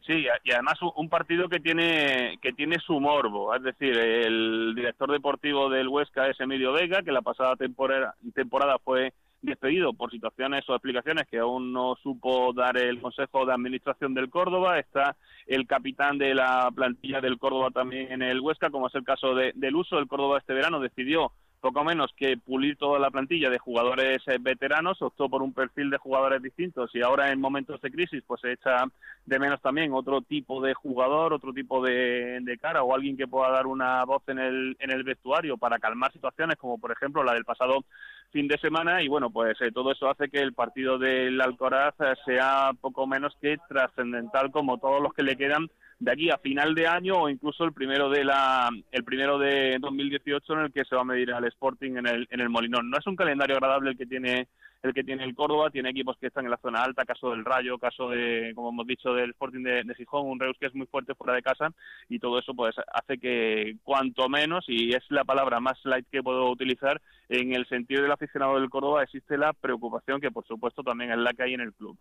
Sí, y además un partido que tiene que tiene su morbo, es decir, el director deportivo del Huesca es Emilio Vega, que la pasada temporada, fue despedido por situaciones o explicaciones que aún no supo dar el Consejo de Administración del Córdoba. Está el capitán de la plantilla del Córdoba también en el Huesca, como es el caso de, del uso. El Córdoba este verano decidió poco menos que pulir toda la plantilla de jugadores eh, veteranos, optó por un perfil de jugadores distintos y ahora en momentos de crisis pues se echa de menos también otro tipo de jugador, otro tipo de, cara o alguien que pueda dar una voz en el, en el vestuario para calmar situaciones como por ejemplo la del pasado fin de semana. Y bueno pues eh, todo eso hace que el partido del Alcoraz eh, sea poco menos que trascendental como todos los que le quedan de aquí a final de año o incluso el primero de la el primero de 2018 en el que se va a medir al Sporting en el en el Molinón. No es un calendario agradable el que tiene el que tiene el Córdoba, tiene equipos que están en la zona alta, caso del Rayo, caso de, como hemos dicho, del Sporting de, de Gijón, un Reus que es muy fuerte fuera de casa, y todo eso pues hace que cuanto menos, y es la palabra más light que puedo utilizar, en el sentido del aficionado del Córdoba existe la preocupación que por supuesto también es la que hay en el club.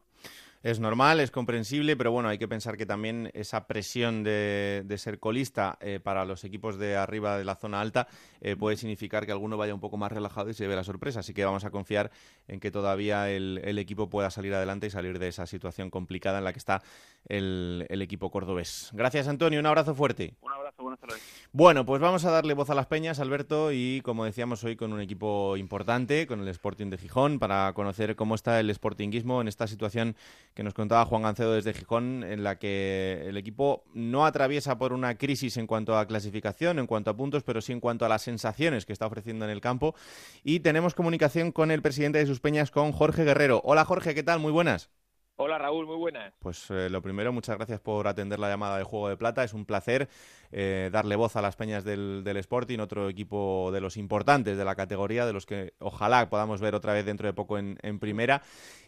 Es normal, es comprensible, pero bueno, hay que pensar que también esa presión de, ser colista eh, para los equipos de arriba de la zona alta eh, puede significar que alguno vaya un poco más relajado y se lleve la sorpresa. Así que vamos a confiar en que que todavía el, equipo pueda salir adelante y salir de esa situación complicada en la que está el, el equipo cordobés. Gracias, Antonio. Un abrazo fuerte. Un abrazo, buenas tardes. Bueno, pues vamos a darle voz a las peñas, Alberto, y como decíamos hoy con un equipo importante, con el Sporting de Gijón, para conocer cómo está el Sportingismo en esta situación que nos contaba Juan Gancedo desde Gijón, en la que el equipo no atraviesa por una crisis en cuanto a clasificación, en cuanto a puntos, pero sí en cuanto a las sensaciones que está ofreciendo en el campo. Y tenemos comunicación con el presidente de sus peñas, con Jorge Guerrero. Hola Jorge, ¿qué tal? Muy buenas. Hola Raúl, muy buenas. Pues eh, lo primero, muchas gracias por atender la llamada de Juego de Plata. Es un placer eh, darle voz a las peñas del, del, Sporting, otro equipo de los importantes de la categoría, de los que ojalá podamos ver otra vez dentro de poco en, primera.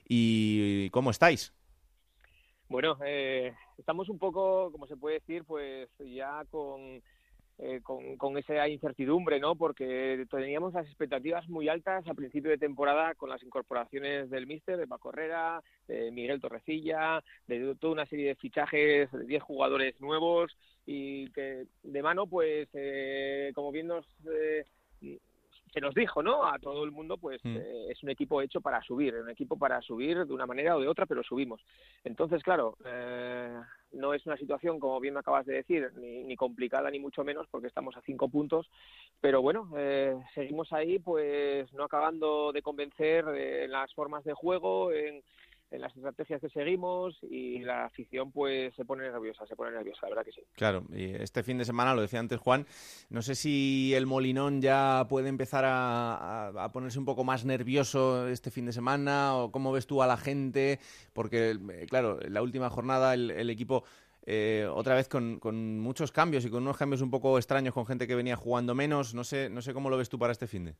¿Y cómo estáis? Bueno, eh, estamos un poco, como se puede decir, pues ya con eh, con, esa incertidumbre, ¿no? Porque teníamos las expectativas muy altas a principio de temporada con las incorporaciones del míster, de Paco Herrera, de Miguel Torrecilla, de toda una serie de fichajes, de 10 jugadores nuevos y que de mano, pues, eh, como bien nos... Eh, se nos dijo, ¿no? A todo el mundo, pues mm. es un equipo hecho para subir, un equipo para subir de una manera o de otra, pero subimos. Entonces, claro, eh, no es una situación, como bien me acabas de decir, ni, complicada ni mucho menos, porque estamos a cinco puntos, pero bueno, eh, seguimos ahí, pues no acabando de convencer en las formas de juego, en, en las estrategias que seguimos y la afición pues se pone nerviosa, se pone nerviosa, la verdad que sí. Claro, y este fin de semana, lo decía antes Juan, no sé si el Molinón ya puede empezar a, ponerse un poco más nervioso este fin de semana o cómo ves tú a la gente, porque eh, claro, la última jornada el, equipo... Eh, otra vez con, con, muchos cambios y con unos cambios un poco extraños con gente que venía jugando menos. No sé, no sé cómo lo ves tú para este fin de.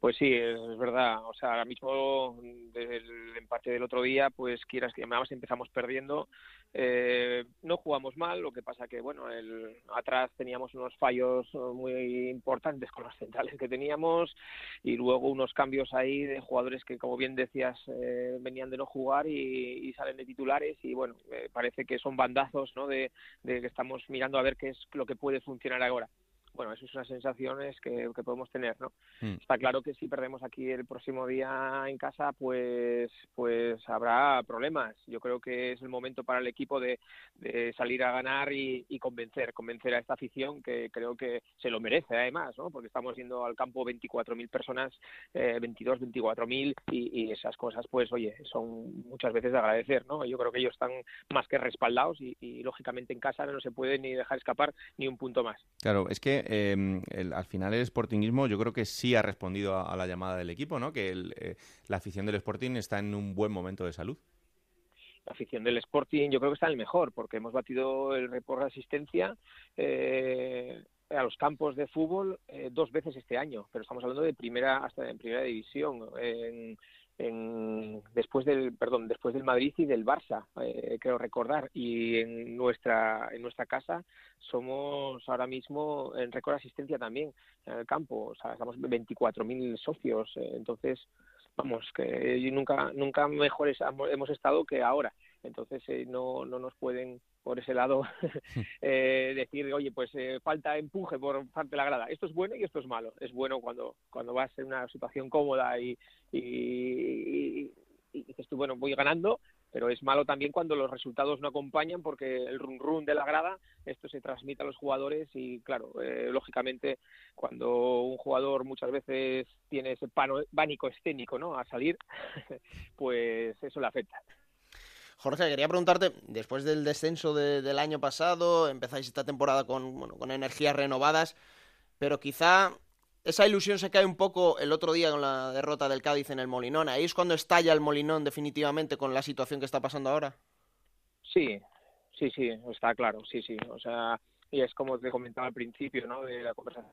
Pues sí, es verdad. O sea, ahora mismo, desde el empate del otro día, pues quieras que más empezamos perdiendo. Eh, no jugamos mal, lo que pasa que, bueno, el, atrás teníamos unos fallos muy importantes con los centrales que teníamos y luego unos cambios ahí de jugadores que, como bien decías, eh, venían de no jugar y, salen de titulares y, bueno, parece que son bandazos, ¿no? de que estamos mirando a ver qué es lo que puede funcionar ahora bueno, eso es una sensaciones que, que podemos tener, ¿no? Mm. Está claro que si perdemos aquí el próximo día en casa, pues, pues habrá problemas. Yo creo que es el momento para el equipo de, de salir a ganar y, convencer, convencer a esta afición que creo que se lo merece además, ¿no? Porque estamos yendo al campo 24.000 personas, eh, 22, 24.000 y, y esas cosas, pues, oye, son muchas veces de agradecer, ¿no? Yo creo que ellos están más que respaldados y, y lógicamente en casa no se puede ni dejar escapar ni un punto más. Claro, es que eh, al final el Sportingismo yo creo que sí ha respondido a, la llamada del equipo, ¿no? Que eh, la afición del Sporting está en un buen momento de salud. La afición del Sporting yo creo que está en el mejor, porque hemos batido el récord de asistencia eh, a los campos de fútbol eh, dos veces este año, pero estamos hablando de primera hasta en primera división. En, en, después del perdón después del Madrid y del Barça eh, creo recordar. Y en nuestra en nuestra casa somos ahora mismo en récord asistencia también en el campo. O sea estamos 24.000 socios eh, entonces vamos que nunca nunca mejores hemos estado que ahora entonces eh, no no nos pueden por ese lado eh, decir, oye, pues eh, falta empuje por parte de la grada. Esto es bueno y esto es malo. Es bueno cuando, cuando vas en una situación cómoda y, y, dices tú, bueno, voy ganando, pero es malo también cuando los resultados no acompañan porque el run run de la grada, esto se transmite a los jugadores y claro, eh, lógicamente cuando un jugador muchas veces tiene ese pánico escénico ¿no? a salir, pues eso le afecta. Jorge, quería preguntarte, después del descenso del año pasado, empezáis esta temporada con, bueno, con energías renovadas, pero quizá esa ilusión se cae un poco el otro día con la derrota del Cádiz en el Molinón. ¿Ahí es cuando estalla el Molinón definitivamente con la situación que está pasando ahora? Sí, sí, sí, está claro, sí, sí. O sea, y es como te comentaba al principio ¿no? de la conversación.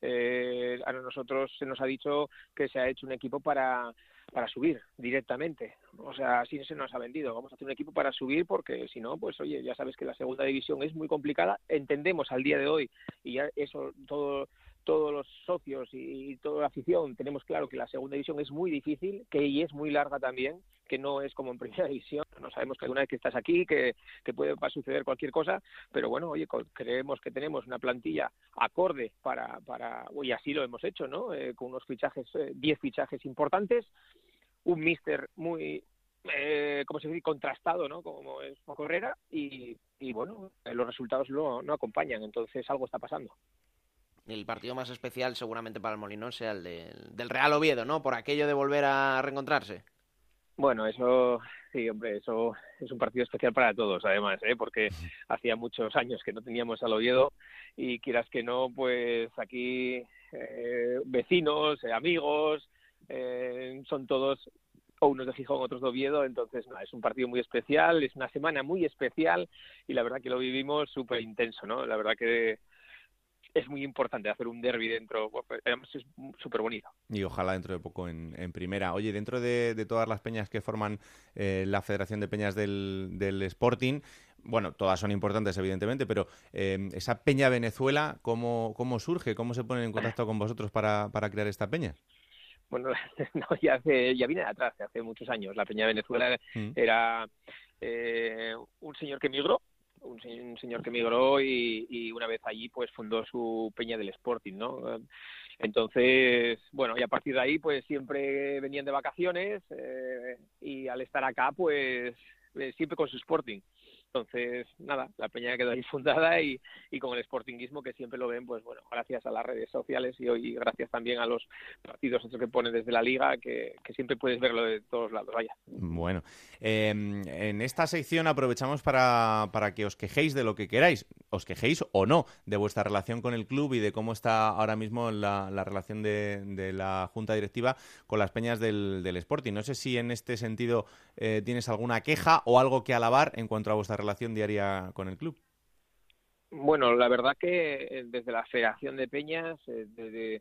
Eh, a nosotros se nos ha dicho que se ha hecho un equipo para para subir directamente. O sea, así se nos ha vendido. Vamos a hacer un equipo para subir porque si no, pues oye, ya sabes que la segunda división es muy complicada. Entendemos al día de hoy y ya eso todo todos los socios y, toda la afición tenemos claro que la segunda división es muy difícil, que y es muy larga también, que no es como en primera división. No sabemos que una vez que estás aquí, que, puede suceder cualquier cosa, pero bueno, oye, creemos que tenemos una plantilla acorde para, para y así lo hemos hecho, ¿no? Eh, con unos fichajes, 10 eh, fichajes importantes un míster muy, eh, como se dice, contrastado, ¿no? Como es Correra y, y bueno, los resultados no, no acompañan, entonces algo está pasando. El partido más especial seguramente para el Molinón sea el del Real Oviedo, ¿no? Por aquello de volver a reencontrarse. Bueno, eso sí, hombre, eso es un partido especial para todos, además, ¿eh? porque hacía muchos años que no teníamos al Oviedo y quieras que no, pues aquí eh, vecinos, eh, amigos, eh, son todos o unos de Gijón, otros de Oviedo, entonces no, es un partido muy especial, es una semana muy especial y la verdad que lo vivimos súper intenso, ¿no? La verdad que es muy importante hacer un derby dentro, además es súper bonito. Y ojalá dentro de poco en, primera. Oye, dentro de, todas las peñas que forman eh, la Federación de Peñas del, Sporting, bueno, todas son importantes evidentemente, pero eh, esa Peña Venezuela, ¿cómo, ¿cómo surge? ¿Cómo se ponen en contacto con vosotros para, para crear esta peña? Bueno, no, ya, hace, ya viene de atrás, hace muchos años. La Peña Venezuela mm. era eh, un señor que migró un, señor que migró y, una vez allí pues fundó su peña del Sporting, ¿no? Entonces, bueno, y a partir de ahí pues siempre venían de vacaciones eh, y al estar acá pues eh, siempre con su Sporting. Entonces, nada, la peña quedó ahí fundada y, y con el sportinguismo que siempre lo ven, pues bueno, gracias a las redes sociales y hoy gracias también a los partidos que ponen desde la liga, que, siempre puedes verlo de todos lados, vaya. Bueno, em, en esta sección aprovechamos para, para que os quejéis de lo que queráis, os quejéis o no de vuestra relación con el club y de cómo está ahora mismo la, la relación de, de, la junta directiva con las peñas del, del Sporting. No sé si en este sentido eh, tienes alguna queja o algo que alabar en cuanto a vuestra relación diaria con el club? Bueno, la verdad que eh, desde la Federación de Peñas, eh,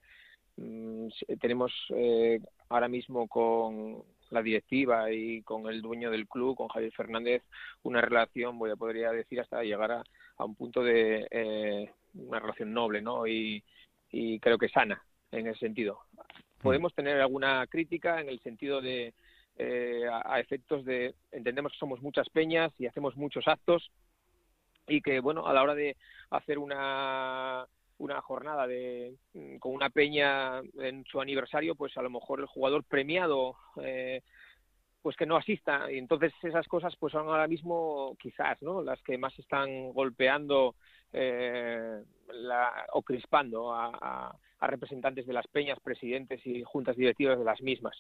mm, tenemos eh, ahora mismo con la directiva y con el dueño del club, con Javier Fernández, una relación, voy a podría decir, hasta llegar a, un punto de una relación noble, ¿no? Y, y creo que sana en ese sentido. Mm. Podemos tener alguna crítica en el sentido de eh, a, efectos de entendemos que somos muchas peñas y hacemos muchos actos y que bueno a la hora de hacer una una jornada de mm, con una peña en su aniversario pues a lo mejor el jugador premiado eh, pues que no asista. Y entonces esas cosas pues son ahora mismo quizás no las que más están golpeando eh, la, o crispando a, a representantes de las peñas, presidentes y juntas directivas de las mismas.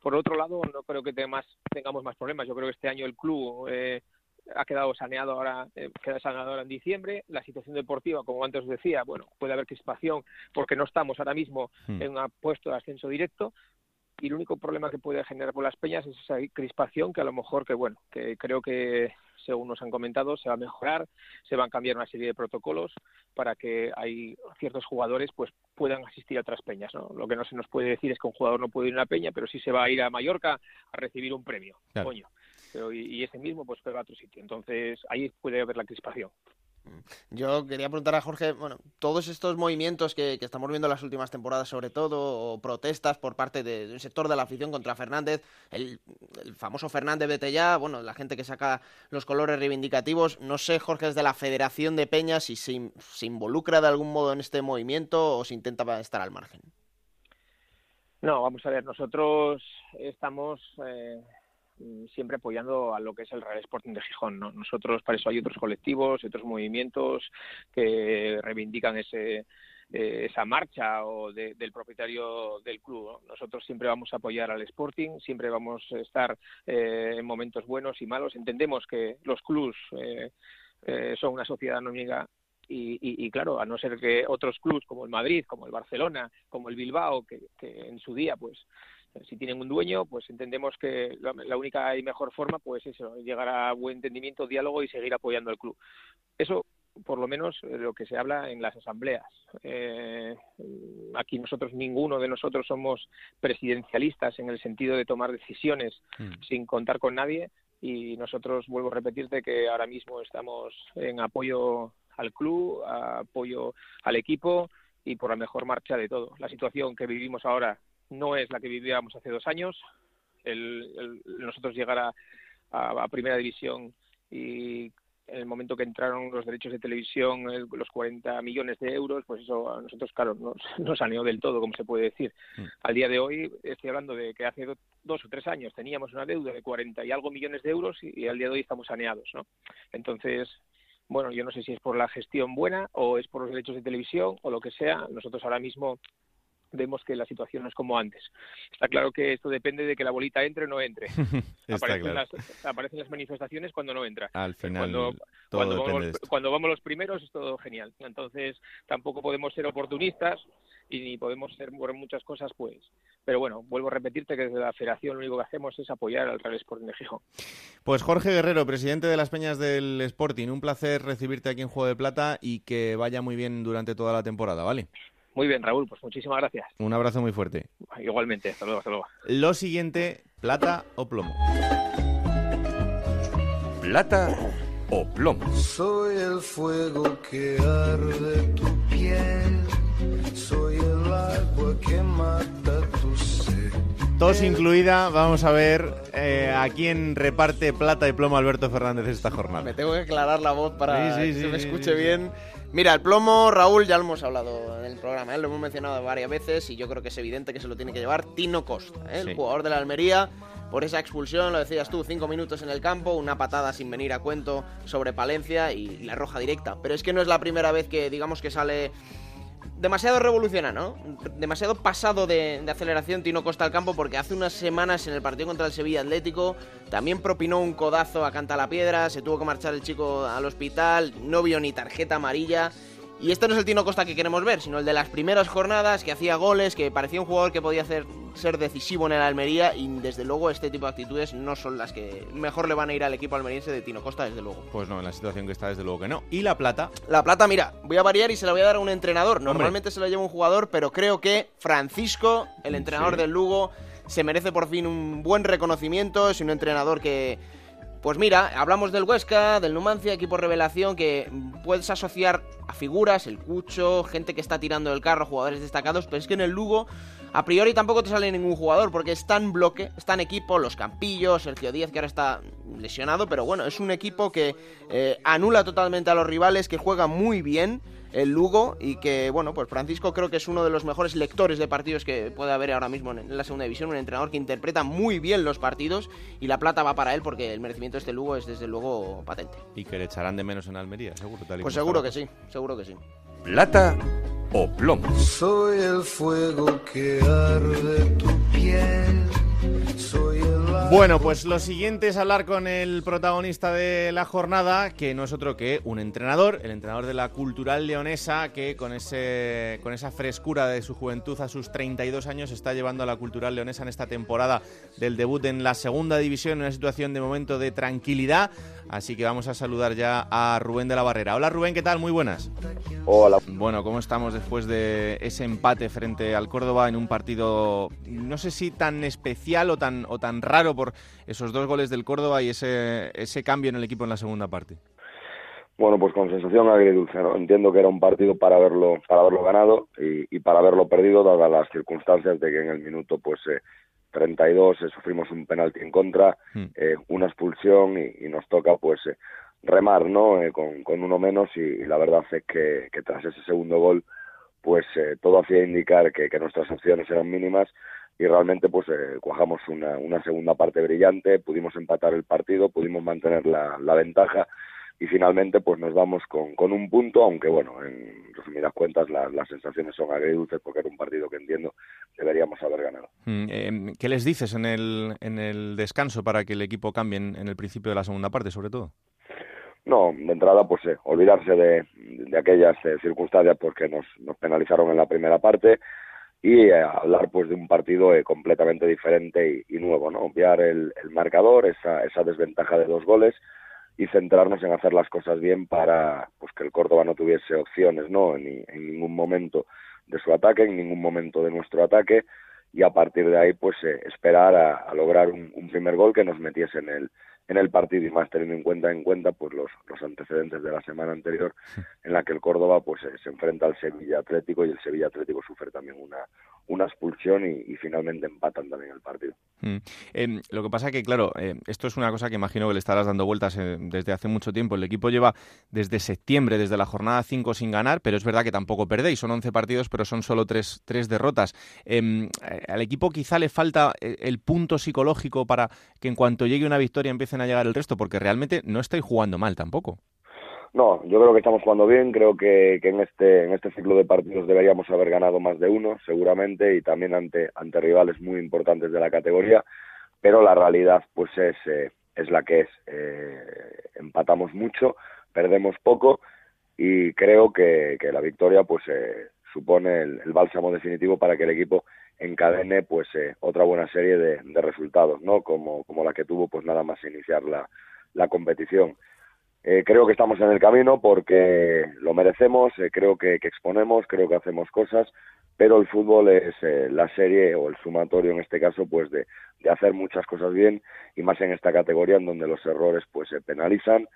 Por, otro lado, no creo que tengamos más problemas. Yo creo que este año el club eh, ha quedado saneado ahora, eh, queda saneado ahora en diciembre. La situación deportiva, como antes os decía, bueno, puede haber crispación porque no estamos ahora mismo hmm. en un puesto de ascenso directo. Y el único problema que puede generar por las peñas es esa crispación que a lo mejor que, bueno, que creo que según nos han comentado, se va a mejorar, se van a cambiar una serie de protocolos para que hay ciertos jugadores pues puedan asistir a otras peñas. ¿no? Lo que no se nos puede decir es que un jugador no puede ir a una peña, pero sí se va a ir a Mallorca a recibir un premio. Coño. Pero, y, y, ese mismo pues pega a otro sitio. Entonces ahí puede haber la crispación. Yo quería preguntar a Jorge, bueno, todos estos movimientos que, estamos viendo en las últimas temporadas, sobre todo, o protestas por parte de, un sector de la afición contra Fernández, el, famoso Fernández ya, bueno, la gente que saca los colores reivindicativos, no sé, Jorge, desde la Federación de Peñas, si se, involucra de algún modo en este movimiento o se intenta estar al margen. No, vamos a ver, nosotros estamos eh, Mm, siempre apoyando a lo que es el Real Sporting de Gijón. ¿no? Nosotros, para eso hay otros colectivos, otros movimientos que reivindican ese, eh, esa marcha o del propietario del club. Nosotros siempre vamos a apoyar al Sporting, siempre vamos a estar eh, en momentos buenos y malos. Entendemos que los clubs eh, son una sociedad anónima y, y, claro, a no ser que otros clubs como el Madrid, como el Barcelona, como el Bilbao, que, que en su día pues si tienen un dueño, pues entendemos que la, única y mejor forma pues es llegar a buen entendimiento, diálogo y seguir apoyando al club. Eso por lo menos eh, lo que se habla en las asambleas. Eh, aquí nosotros, ninguno de nosotros somos presidencialistas en el sentido de tomar decisiones mm. sin contar con nadie y nosotros, vuelvo a repetirte, que ahora mismo estamos en apoyo al club, apoyo al equipo y por la mejor marcha de todo. La situación que vivimos ahora no es la que vivíamos hace dos años. El, nosotros llegar a, primera división y en el momento que entraron los derechos de televisión, los 40 millones de euros, pues eso a nosotros, claro, nos, nos saneó del todo, como se puede decir. Mm. Al día de hoy, estoy hablando de que hace dos o tres años teníamos una deuda de 40 y algo millones de euros y, al día de hoy estamos saneados, ¿no? Entonces, bueno, yo no sé si es por la gestión buena o es por los derechos de televisión o lo que sea. Nosotros ahora mismo vemos que la situación no es como antes. Está claro que esto depende de que la bolita entre o no entre. aparecen, las, aparecen, las, manifestaciones cuando no entra. Al final, cuando, vamos, cuando vamos los primeros es todo genial. Entonces, tampoco podemos ser oportunistas y ni podemos ser por muchas cosas, pues. Pero bueno, vuelvo a repetirte que desde la federación lo único que hacemos es apoyar al Real Sporting de Gijón. Pues Jorge Guerrero, presidente de las Peñas del Sporting, un placer recibirte aquí en Juego de Plata y que vaya muy bien durante toda la temporada, ¿vale? Muy bien, Raúl, pues muchísimas gracias. Un abrazo muy fuerte. Igualmente, hasta luego, hasta luego. Lo siguiente, plata o plomo. Plata o plomo. Soy el fuego que arde tu piel, soy el agua que mata tu sed. Tos incluida, vamos a ver eh, a quién reparte plata y plomo Alberto Fernández esta jornada. Me tengo que aclarar la voz para que se me escuche bien. Mira, el plomo, Raúl, ya lo hemos hablado en el programa, ¿eh? lo hemos mencionado varias veces y yo creo que es evidente que se lo tiene que llevar Tino Costa, ¿eh? el jugador de la Almería, por esa expulsión, lo decías tú, cinco minutos en el campo, una patada sin venir a cuento sobre Palencia y la roja directa. Pero es que no es la primera vez que digamos que sale demasiado revolucionario, ¿no? Demasiado pasado de, aceleración Tino Costa al campo porque hace unas semanas en el partido contra el Sevilla Atlético también propinó un codazo a Canta la Piedra, se tuvo que marchar el chico al hospital, no vio ni tarjeta amarilla y este no es el Tino Costa que queremos ver, sino el de las primeras jornadas, que hacía goles, que parecía un jugador que podía hacer, ser decisivo en el Almería. Y desde luego este tipo de actitudes no son las que mejor le van a ir al equipo almeriense de Tino Costa, desde luego. Pues no, en la situación que está, desde luego que no. ¿Y la plata? La plata, mira, voy a variar y se la voy a dar a un entrenador. Normalmente se la lleva un jugador, pero creo que Francisco, el entrenador del Lugo, se merece por fin un buen reconocimiento. Es un entrenador que pues mira, hablamos del Huesca, del Numancia, equipo revelación que puedes asociar a figuras, el Cucho, gente que está tirando del carro, jugadores destacados, pero es que en el Lugo a priori tampoco te sale ningún jugador porque está en bloque, está en equipo, los Campillos, Sergio Díaz que ahora está lesionado, pero bueno, es un equipo que eh, anula totalmente a los rivales, que juega muy bien el Lugo y que, bueno, pues Francisco creo que es uno de los mejores lectores de partidos que puede haber ahora mismo en la segunda división, un entrenador que interpreta muy bien los partidos y la plata va para él porque el merecimiento de este Lugo es desde luego patente. Y que le echarán de menos en Almería, seguro. pues seguro que sí, seguro que sí. Plata o plomo. Soy el fuego que arde tu piel. Soy el bueno, pues lo siguiente es hablar con el protagonista de la jornada, que no es otro que un entrenador, el entrenador de la Cultural Leonesa, que con, ese, con esa frescura de su juventud a sus 32 años está llevando a la Cultural Leonesa en esta temporada del debut en la segunda división, en una situación de momento de tranquilidad. Así que vamos a saludar ya a Rubén de la Barrera. Hola Rubén, ¿qué tal? Muy buenas. Hola. Bueno, ¿cómo estamos después de ese empate frente al Córdoba en un partido, no sé si tan especial o tan, o tan raro por esos dos goles del Córdoba y ese, ese cambio en el equipo en la segunda parte? Bueno, pues con sensación agridulce. ¿no? Entiendo que era un partido para haberlo, para haberlo ganado y, para haberlo perdido, dadas las circunstancias de que en el minuto pues eh, 32 eh, sufrimos un penalti en contra, hmm. eh, una expulsión y, nos toca pues eh, remar no con, con, uno menos y, la verdad es que, que, tras ese segundo gol pues todo hacía indicar que, que, nuestras opciones eran mínimas y realmente pues cuajamos una, una segunda parte brillante, pudimos empatar el partido, pudimos mantener la, la ventaja y finalmente pues nos vamos con, con un punto, aunque bueno, en resumidas cuentas las sensaciones son agridulces porque era un partido que entiendo deberíamos haber ganado. Mm, eh, ¿Qué les dices en el, en el descanso para que el equipo cambie en, el principio de la segunda parte, sobre todo? No, de entrada, pues eh, olvidarse de, de aquellas eh, circunstancias pues, que nos, nos penalizaron en la primera parte y hablar pues de un partido completamente diferente y, nuevo, ¿no? Obviar el, el marcador, esa, esa desventaja de dos goles y centrarnos en hacer las cosas bien para pues que el Córdoba no tuviese opciones no en ningún momento de su ataque en ningún momento de nuestro ataque y a partir de ahí pues eh, esperar a, lograr un, primer gol que nos metiese en el en el partido y más teniendo en cuenta en cuenta pues los, los antecedentes de la semana anterior en la que el Córdoba pues se enfrenta al Sevilla Atlético y el Sevilla Atlético sufre también una una expulsión y, finalmente empatan también el partido. Mm. Em, lo que pasa que, claro, eh, esto es una cosa que imagino que le estarás dando vueltas eh, desde hace mucho tiempo. El equipo lleva desde septiembre, desde la jornada 5 sin ganar, pero es verdad que tampoco perdéis. Son 11 partidos, pero son solo 3, tres derrotas. Em, eh, al equipo quizá le falta el punto psicológico para que en cuanto llegue una victoria empiecen a llegar el resto, porque realmente no estáis jugando mal tampoco. No, yo creo que estamos jugando bien, creo que, que, en este en este ciclo de partidos deberíamos haber ganado más de uno, seguramente, y también ante ante rivales muy importantes de la categoría, pero la realidad pues es eh, es la que es. Eh, empatamos mucho, perdemos poco y creo que, la victoria pues eh, supone el, bálsamo definitivo para que el equipo encadene pues otra buena serie de, de, resultados, ¿no? Como como la que tuvo pues nada más iniciar la la competición. Eh, creo que estamos en el camino porque lo merecemos, eh, creo que, exponemos, creo que hacemos cosas, pero el fútbol es eh, la serie o el sumatorio en este caso pues de, de, hacer muchas cosas bien y más en esta categoría en donde los errores pues se penalizan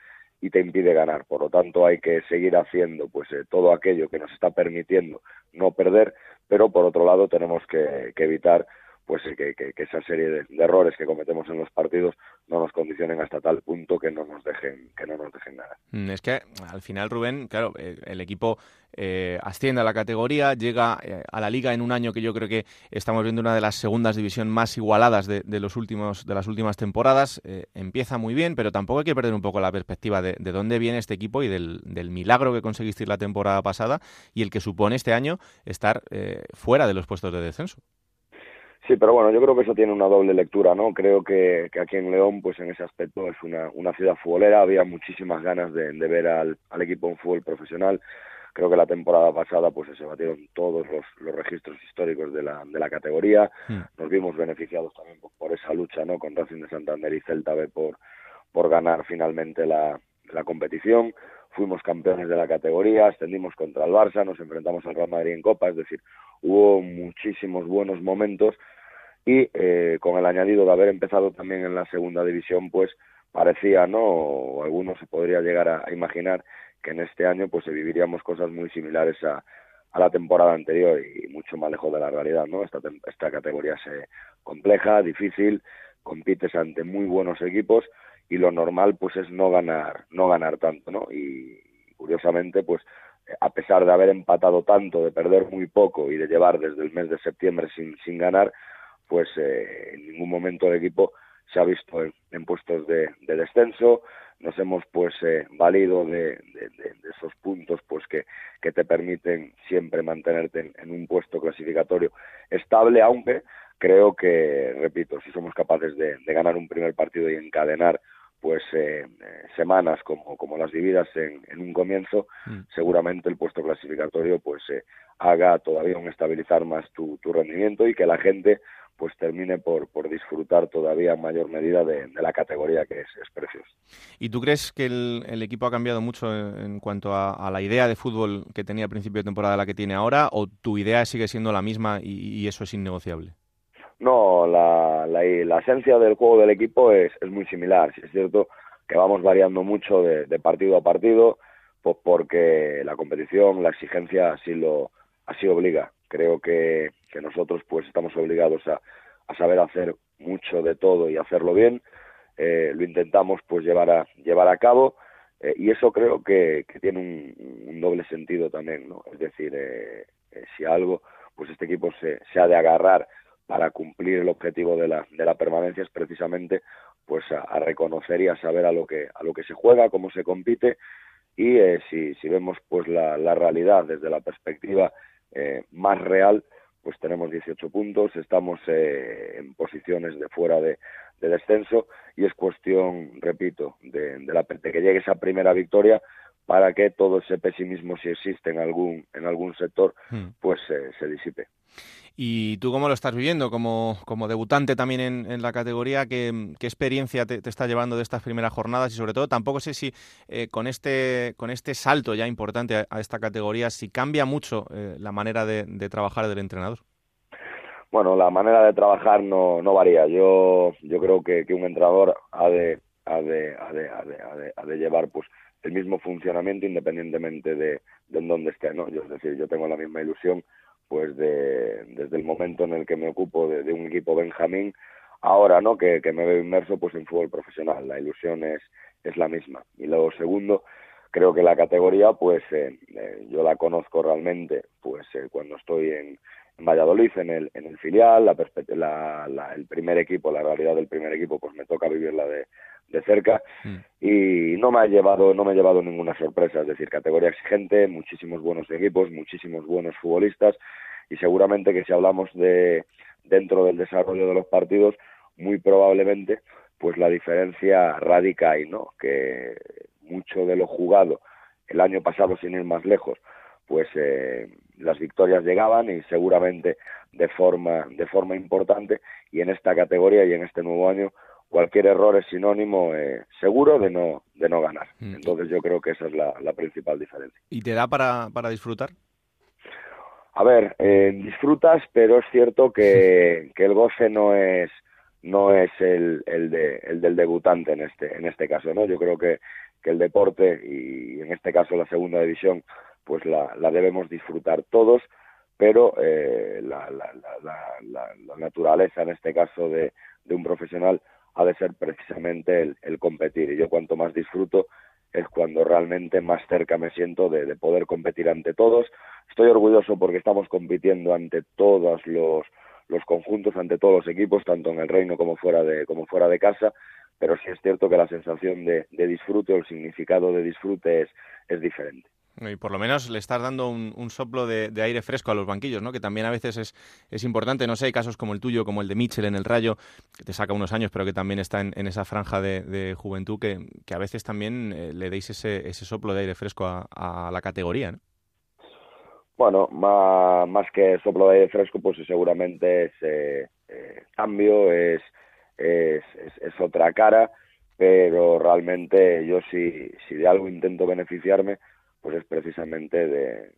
y te impide ganar. Por lo tanto hay que seguir haciendo pues todo aquello que nos está permitiendo no perder, pero por otro lado tenemos que, que evitar pues que, que, esa serie de, errores que cometemos en los partidos no nos condicionen hasta tal punto que no nos dejen que no nos dejen nada. Mm, es que al final Rubén, claro, eh, el equipo eh, asciende a la categoría, llega eh, a la liga en un año que yo creo que estamos viendo una de las segundas divisiones más igualadas de, los últimos de las últimas temporadas. empieza muy bien, pero tampoco hay que perder un poco la perspectiva de, dónde viene este equipo y del, del, milagro que conseguiste la temporada pasada y el que supone este año estar fuera de los puestos de descenso. Sí, pero bueno, yo creo que eso tiene una doble lectura, ¿no? Creo que, que aquí en León, pues en ese aspecto es una, una ciudad futbolera, había muchísimas ganas de, de ver al, al, equipo en fútbol profesional. Creo que la temporada pasada pues se batieron todos los, los registros históricos de la, de la categoría. Hmm. Nos vimos beneficiados también por, por, esa lucha, ¿no? Con Racing de Santander y Celta B por, por ganar finalmente la, la competición fuimos campeones de la categoría, ascendimos contra el Barça, nos enfrentamos al Real Madrid en Copa, es decir, hubo muchísimos buenos momentos y eh, con el añadido de haber empezado también en la segunda división, pues parecía, ¿no? O algunos se podría llegar a, imaginar que en este año pues viviríamos cosas muy similares a, a la temporada anterior y mucho más lejos de la realidad, ¿no? Esta, esta categoría es compleja, difícil, compites ante muy buenos equipos y lo normal pues es no ganar no ganar tanto no y curiosamente pues a pesar de haber empatado tanto de perder muy poco y de llevar desde el mes de septiembre sin sin ganar pues eh, en ningún momento el equipo se ha visto en, puestos de, de, descenso nos hemos pues eh, valido de, de, esos puntos pues que, que te permiten siempre mantenerte en, en un puesto clasificatorio estable aunque creo que repito si somos capaces de, ganar un primer partido y encadenar pues eh, semanas como, como las vividas en, en un comienzo, mm. seguramente el puesto clasificatorio pues eh, haga todavía un estabilizar más tu, tu rendimiento y que la gente pues termine por, por disfrutar todavía en mayor medida de, la categoría que es, es preciosa. ¿Y tú crees que el, el, equipo ha cambiado mucho en cuanto a, la idea de fútbol que tenía a principio de temporada la que tiene ahora o tu idea sigue siendo la misma y eso es innegociable? No, la, la, la, esencia del juego del equipo es, es muy similar. Sí es cierto que vamos variando mucho de, de, partido a partido, pues porque la competición, la exigencia así lo así obliga. Creo que, que nosotros pues estamos obligados a, a saber hacer mucho de todo y hacerlo bien. Eh, lo intentamos pues llevar a llevar a cabo eh, y eso creo que, que tiene un, doble sentido también, ¿no? Es decir, eh, eh si algo pues este equipo se, se ha de agarrar para cumplir el objetivo de la, de la permanencia es precisamente pues a, reconocer y a saber a lo que a lo que se juega, cómo se compite y eh, si, si vemos pues la, la realidad desde la perspectiva eh, más real, pues tenemos 18 puntos, estamos eh, en posiciones de fuera de, de, descenso y es cuestión, repito, de, de, la, de que llegue esa primera victoria para que todo ese pesimismo, si existe en algún, en algún sector, hmm. pues eh, se disipe. ¿Y tú cómo lo estás viviendo como, como debutante también en, en la categoría? ¿Qué, qué experiencia te, te, está llevando de estas primeras jornadas? Y sobre todo, tampoco sé si eh, con, este, con este salto ya importante a, a esta categoría, si cambia mucho eh, la manera de, de, trabajar del entrenador. Bueno, la manera de trabajar no, no varía. Yo, yo creo que, que un entrenador ha de, ha de, ha de, ha de, ha de, ha de llevar pues el mismo funcionamiento independientemente de, de dónde esté. ¿no? Yo, es decir, yo tengo la misma ilusión pues de, desde el momento en el que me ocupo de, un equipo Benjamín, ahora no que, me veo inmerso pues en fútbol profesional. La ilusión es, es la misma. Y luego segundo, creo que la categoría pues eh, eh, yo la conozco realmente pues eh, cuando estoy en, Valladolid en el, en el filial, la, la, el primer equipo, la realidad del primer equipo pues me toca vivirla de, de cerca mm. y no me ha llevado no me ha llevado ninguna sorpresa es decir categoría exigente muchísimos buenos equipos muchísimos buenos futbolistas y seguramente que si hablamos de dentro del desarrollo de los partidos muy probablemente pues la diferencia radica ahí no que mucho de lo jugado el año pasado sin ir más lejos pues eh, las victorias llegaban y seguramente de forma de forma importante y en esta categoría y en este nuevo año cualquier error es sinónimo eh, seguro de no, de no ganar. Mm. Entonces yo creo que esa es la, principal diferencia. ¿Y te da para, para disfrutar? A ver, eh, disfrutas, pero es cierto que, que, el goce no es no es el, el, de, el del debutante en este en este caso, ¿no? Yo creo que, que el deporte y en este caso la segunda división pues la, la debemos disfrutar todos, pero eh, la, la, la, naturaleza en este caso de, de un profesional ha de ser precisamente el, competir. Y yo cuanto más disfruto es cuando realmente más cerca me siento de, poder competir ante todos. Estoy orgulloso porque estamos compitiendo ante todos los, los conjuntos, ante todos los equipos, tanto en el reino como fuera de, como fuera de casa, pero sí es cierto que la sensación de, de disfrute o el significado de disfrute es, es diferente. Y por lo menos le estás dando un, soplo de, aire fresco a los banquillos, ¿no? Que también a veces es, es, importante. No sé, hay casos como el tuyo, como el de Mitchell en el Rayo, que te saca unos años, pero que también está en, esa franja de, juventud, que, que, a veces también eh, le deis ese, ese soplo de aire fresco a, la categoría, ¿no? Bueno, más, más, que soplo de aire fresco, pues seguramente es eh, eh, cambio, es, es, es, otra cara, pero realmente yo si, si de algo intento beneficiarme, pues es precisamente de,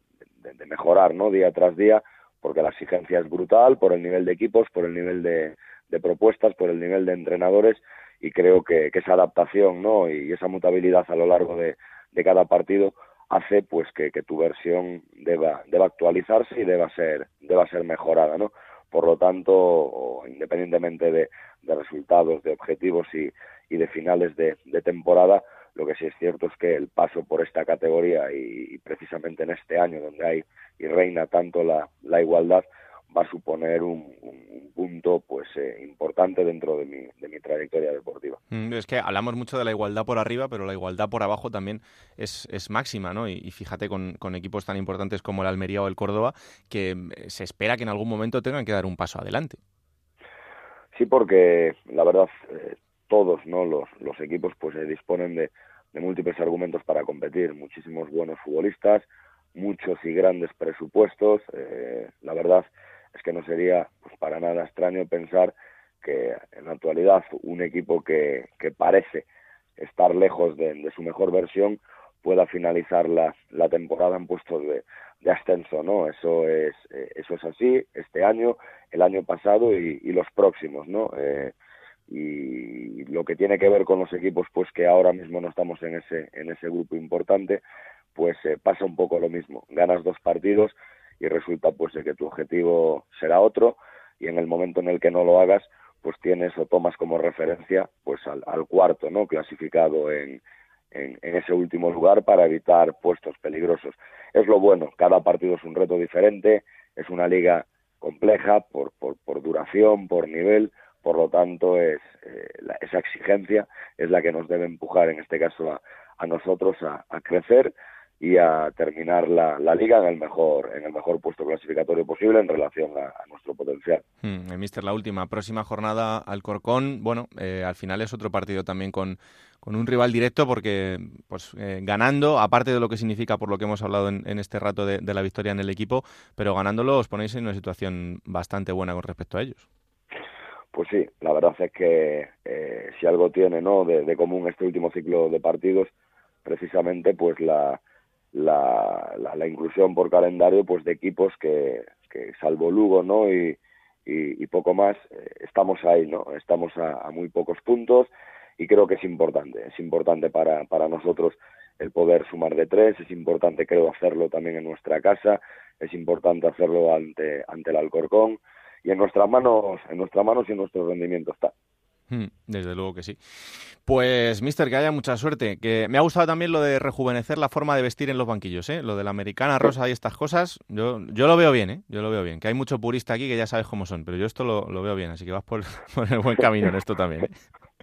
mejorar ¿no? día tras día, porque la exigencia es brutal por el nivel de equipos, por el nivel de, propuestas, por el nivel de entrenadores y creo que, esa adaptación ¿no? y esa mutabilidad a lo largo de, cada partido hace pues que, tu versión deba, deba actualizarse y deba ser, deba ser mejorada, ¿no? Por lo tanto, independientemente de, resultados, de objetivos y, y de finales de temporada, lo que sí es cierto es que el paso por esta categoría y, precisamente en este año donde hay y reina tanto la, la igualdad va a suponer un, punto pues eh, importante dentro de mi, de mi trayectoria deportiva. Mm, es que hablamos mucho de la igualdad por arriba, pero la igualdad por abajo también es, es máxima, ¿no? Y, fíjate con, con, equipos tan importantes como el Almería o el Córdoba, que eh, se espera que en algún momento tengan que dar un paso adelante. Sí, porque la verdad eh, todos no los, los equipos pues se disponen de, de múltiples argumentos para competir muchísimos buenos futbolistas muchos y grandes presupuestos eh, la verdad es que no sería pues para nada extraño pensar que en la actualidad un equipo que, que parece estar lejos de, su mejor versión pueda finalizar la, la temporada en puestos de, de ascenso, ¿no? Eso es, eh, eso es así este año, el año pasado y, y los próximos, ¿no? Eh, y lo que tiene que ver con los equipos pues que ahora mismo no estamos en ese en ese grupo importante pues eh, pasa un poco lo mismo. Ganas dos partidos y resulta pues de que tu objetivo será otro y en el momento en el que no lo hagas pues tienes o tomas como referencia pues al, cuarto no clasificado en, en, en, ese último lugar para evitar puestos peligrosos. Es lo bueno cada partido es un reto diferente es una liga compleja por, por, por duración por nivel por lo tanto, es, eh, esa exigencia es la que nos debe empujar, en este caso, a, nosotros a, crecer y a terminar la, liga en el mejor en el mejor puesto clasificatorio posible en relación a, nuestro potencial. Eh, mister, la última, próxima jornada al Corcón, bueno, eh, al final es otro partido también con, un rival directo porque pues ganando, aparte de lo que significa por lo que hemos hablado en, este rato de, de la victoria en el equipo, pero ganándolo os ponéis en una situación bastante buena con respecto a ellos. Pues sí, la verdad es que eh, si algo tiene ¿no? De, común este último ciclo de partidos, precisamente pues la, la, la, inclusión por calendario pues de equipos que, que salvo Lugo ¿no? y, y, poco más, eh, estamos ahí, ¿no? estamos a, muy pocos puntos y creo que es importante, es importante para, para nosotros el poder sumar de tres, es importante creo hacerlo también en nuestra casa, es importante hacerlo ante, ante el Alcorcón y en nuestras manos, en nuestras manos y en nuestro rendimiento está. Hmm, desde luego que sí. Pues, mister, que haya mucha suerte. Que me ha gustado también lo de rejuvenecer la forma de vestir en los banquillos, ¿eh? Lo de la americana rosa y estas cosas. Yo, yo lo veo bien, ¿eh? Yo lo veo bien. Que hay mucho purista aquí que ya sabes cómo son, pero yo esto lo, lo veo bien. Así que vas por, por el buen camino en esto también, ¿eh?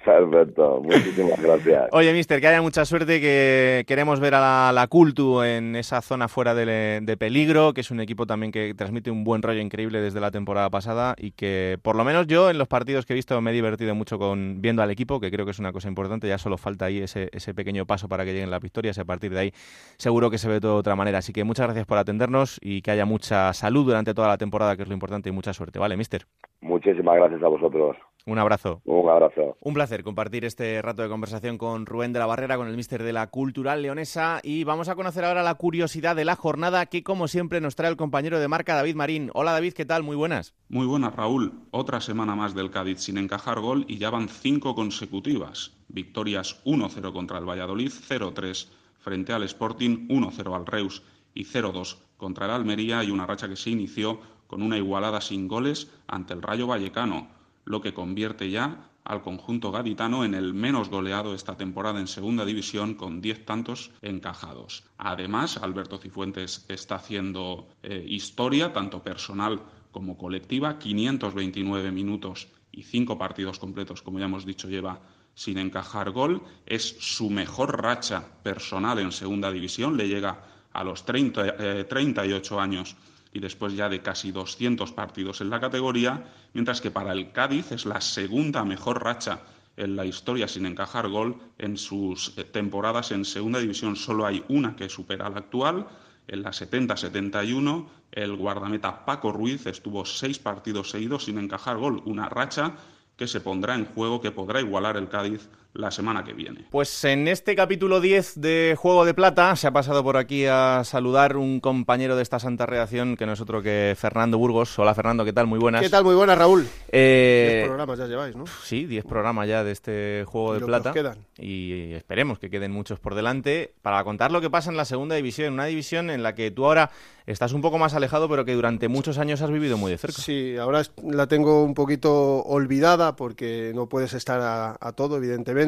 Perfecto, muchísimas gracias. Oye, mister, que haya mucha suerte, que queremos ver a la, Cultu en esa zona fuera de, peligro, que es un equipo también que transmite un buen rollo increíble desde la temporada pasada y que por lo menos yo en los partidos que he visto me he divertido mucho con viendo al equipo, que creo que es una cosa importante, ya solo falta ahí ese, ese pequeño paso para que lleguen las victorias y a partir de ahí seguro que se ve de otra manera. Así que muchas gracias por atendernos y que haya mucha salud durante toda la temporada, que es lo importante, y mucha suerte, ¿vale, mister? Muchísimas gracias a vosotros. Un abrazo. Un abrazo. Un placer compartir este rato de conversación con Rubén de la Barrera, con el mister de la Cultural Leonesa. Y vamos a conocer ahora la curiosidad de la jornada que, como siempre, nos trae el compañero de marca David Marín. Hola David, ¿qué tal? Muy buenas. Muy buenas, Raúl. Otra semana más del Cádiz sin encajar gol y ya van cinco consecutivas. Victorias 1-0 contra el Valladolid, 0-3 frente al Sporting, 1-0 al Reus y 0-2 contra el Almería y una racha que se inició con una igualada sin goles ante el Rayo Vallecano lo que convierte ya al conjunto gaditano en el menos goleado esta temporada en segunda división con 10 tantos encajados. Además, Alberto Cifuentes está haciendo eh, historia, tanto personal como colectiva, 529 minutos y 5 partidos completos, como ya hemos dicho, lleva sin encajar gol. Es su mejor racha personal en segunda división, le llega a los 30, 38 eh, años y después ya de casi 200 partidos en la categoría, mientras que para el Cádiz es la segunda mejor racha en la historia sin encajar gol en sus eh, temporadas en segunda división. Solo hay una que supera la actual. En la 70-71, el guardameta Paco Ruiz estuvo seis partidos seguidos sin encajar gol, una racha que se pondrá en juego, que podrá igualar el Cádiz la semana que viene. Pues en este capítulo 10 de Juego de Plata se ha pasado por aquí a saludar un compañero de esta santa redacción que no es otro que Fernando Burgos. Hola Fernando, ¿qué tal? Muy buenas. ¿Qué tal? Muy buenas, Raúl. Eh... Diez programas ya lleváis, ¿no? Sí, 10 programas ya de este Juego de Plata. quedan. Y esperemos que queden muchos por delante para contar lo que pasa en la segunda división, una división en la que tú ahora estás un poco más alejado, pero que durante muchos años has vivido muy de cerca. Sí, ahora la tengo un poquito olvidada porque no puedes estar a todo, evidentemente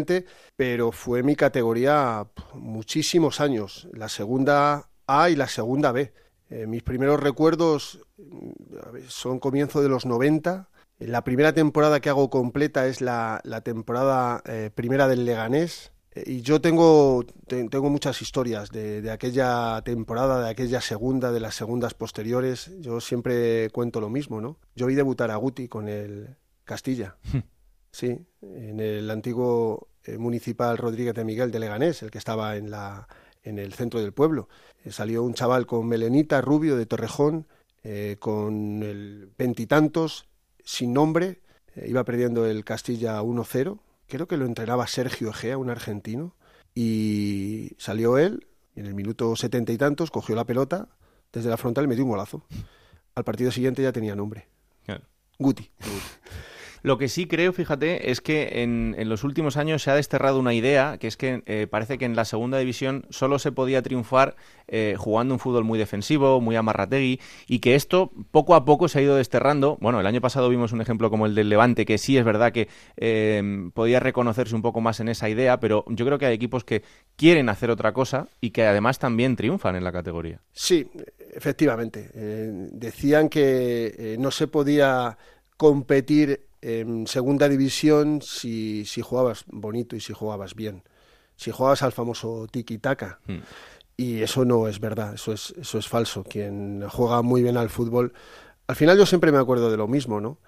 pero fue mi categoría muchísimos años, la segunda A y la segunda B. Eh, mis primeros recuerdos mm, son comienzo de los 90. La primera temporada que hago completa es la, temporada eh, primera del Leganés. Eh, y yo tengo, tengo muchas historias de, de, aquella temporada, de aquella segunda, de las segundas posteriores. Yo siempre cuento lo mismo, ¿no? Yo vi debutar a Guti con el Castilla. Sí, en el antiguo eh, municipal Rodríguez de Miguel de Leganés, el que estaba en, la, en el centro del pueblo. Eh, salió un chaval con melenita, rubio, de Torrejón, eh, con el veintitantos, sin nombre, iba perdiendo el Castilla 1-0. Creo que lo entrenaba Sergio Egea, un argentino, y salió él, y en el minuto setenta y tantos cogió la pelota desde la frontal y metió un golazo. Al partido siguiente ya tenía nombre. Guti. Lo que sí creo, fíjate, es que en, los últimos años se ha desterrado una idea, que es que eh, parece que en la segunda división solo se podía triunfar eh, jugando un fútbol muy defensivo, muy amarrategui, y que esto poco a poco se ha ido desterrando. Bueno, el año pasado vimos un ejemplo como el del Levante, que sí es verdad que eh, podía reconocerse un poco más en esa idea, pero yo creo que hay equipos que quieren hacer otra cosa y que además también triunfan en la categoría. Sí, efectivamente. decían que no se podía competir en segunda división si, si jugabas bonito y si jugabas bien. Si jugabas al famoso tiki-taka. Hmm. Y eso no es verdad, eso es, eso es falso. Quien juega muy bien al fútbol. Al final yo siempre me acuerdo de lo mismo, ¿no?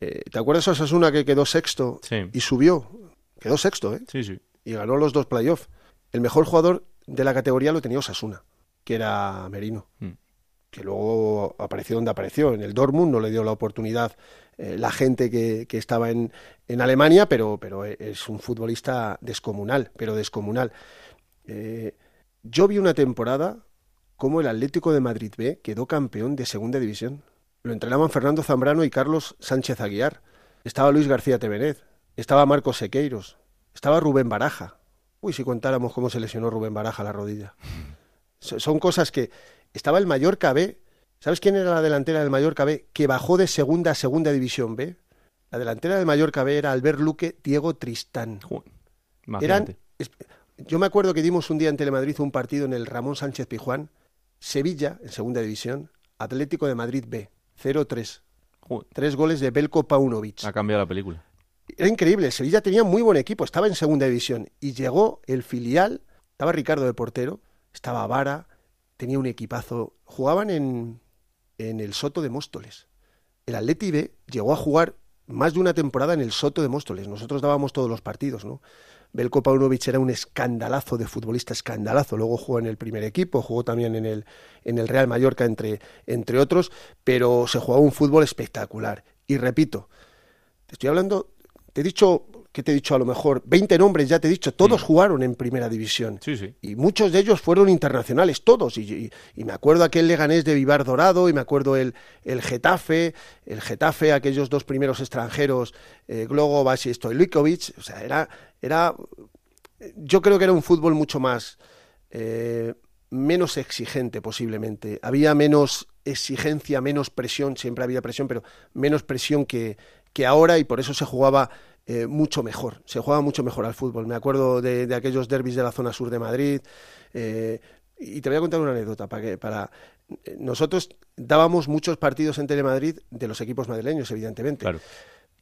Eh, ¿Te acuerdas de Osasuna que quedó sexto y subió? Quedó sexto, ¿eh? Sí, sí. Y ganó los dos playoffs. El mejor jugador de la categoría lo tenía Osasuna, que era Merino. Hmm. Que luego apareció donde apareció. En el Dortmund no le dio la oportunidad eh, la gente que, que estaba en, en, Alemania, pero, pero es un futbolista descomunal, pero descomunal. Eh, yo vi una temporada como el Atlético de Madrid B quedó campeón de segunda división. Lo entrenaban Fernando Zambrano y Carlos Sánchez Aguiar. Estaba Luis García Tevenez, estaba Marcos Sequeiros, estaba Rubén Baraja. Uy, si contáramos cómo se lesionó Rubén Baraja la rodilla. Son cosas que estaba el Mallorca B ¿Sabes quién era la delantera del Mallorca B que bajó de segunda a segunda división B? La delantera del Mallorca B era Albert Luque, Diego Tristán. Eran, yo me acuerdo que dimos un día en Telemadrid un partido en el Ramón Sánchez Pijuán, Sevilla, en segunda división, Atlético de Madrid B, 0-3. Tres goles de Belko Paunovic. Ha cambiado la película. Era increíble, Sevilla tenía muy buen equipo, estaba en segunda división y llegó el filial, estaba Ricardo de portero, estaba Vara, tenía un equipazo, jugaban en, en el Soto de Móstoles. El Atleti B llegó a jugar más de una temporada en el Soto de Móstoles. Nosotros dábamos todos los partidos, ¿no? Belko Paunovic era un escandalazo de futbolista, escandalazo. Luego jugó en el primer equipo, jugó también en el, en el Real Mallorca, entre, entre otros, pero se jugaba un fútbol espectacular. Y repito, te estoy hablando, te he dicho que te he dicho a lo mejor 20 nombres, ya te he dicho, todos jugaron en primera división. Sí, sí. Y muchos de ellos fueron internacionales, todos. Y, y, me acuerdo aquel Leganés de Vivar Dorado, y me acuerdo el, el Getafe, el Getafe, aquellos dos primeros extranjeros, eh, Glogobas y Stojlikovic. O sea, era, era. Yo creo que era un fútbol mucho más. Eh, menos exigente posiblemente. Había menos exigencia, menos presión, siempre había presión, pero menos presión que, que ahora y por eso se jugaba eh, mucho mejor, se juega mucho mejor al fútbol. Me acuerdo de, de aquellos derbis de la zona sur de Madrid. Eh, y te voy a contar una anécdota para que para nosotros dábamos muchos partidos en Telemadrid de los equipos madrileños, evidentemente. Claro.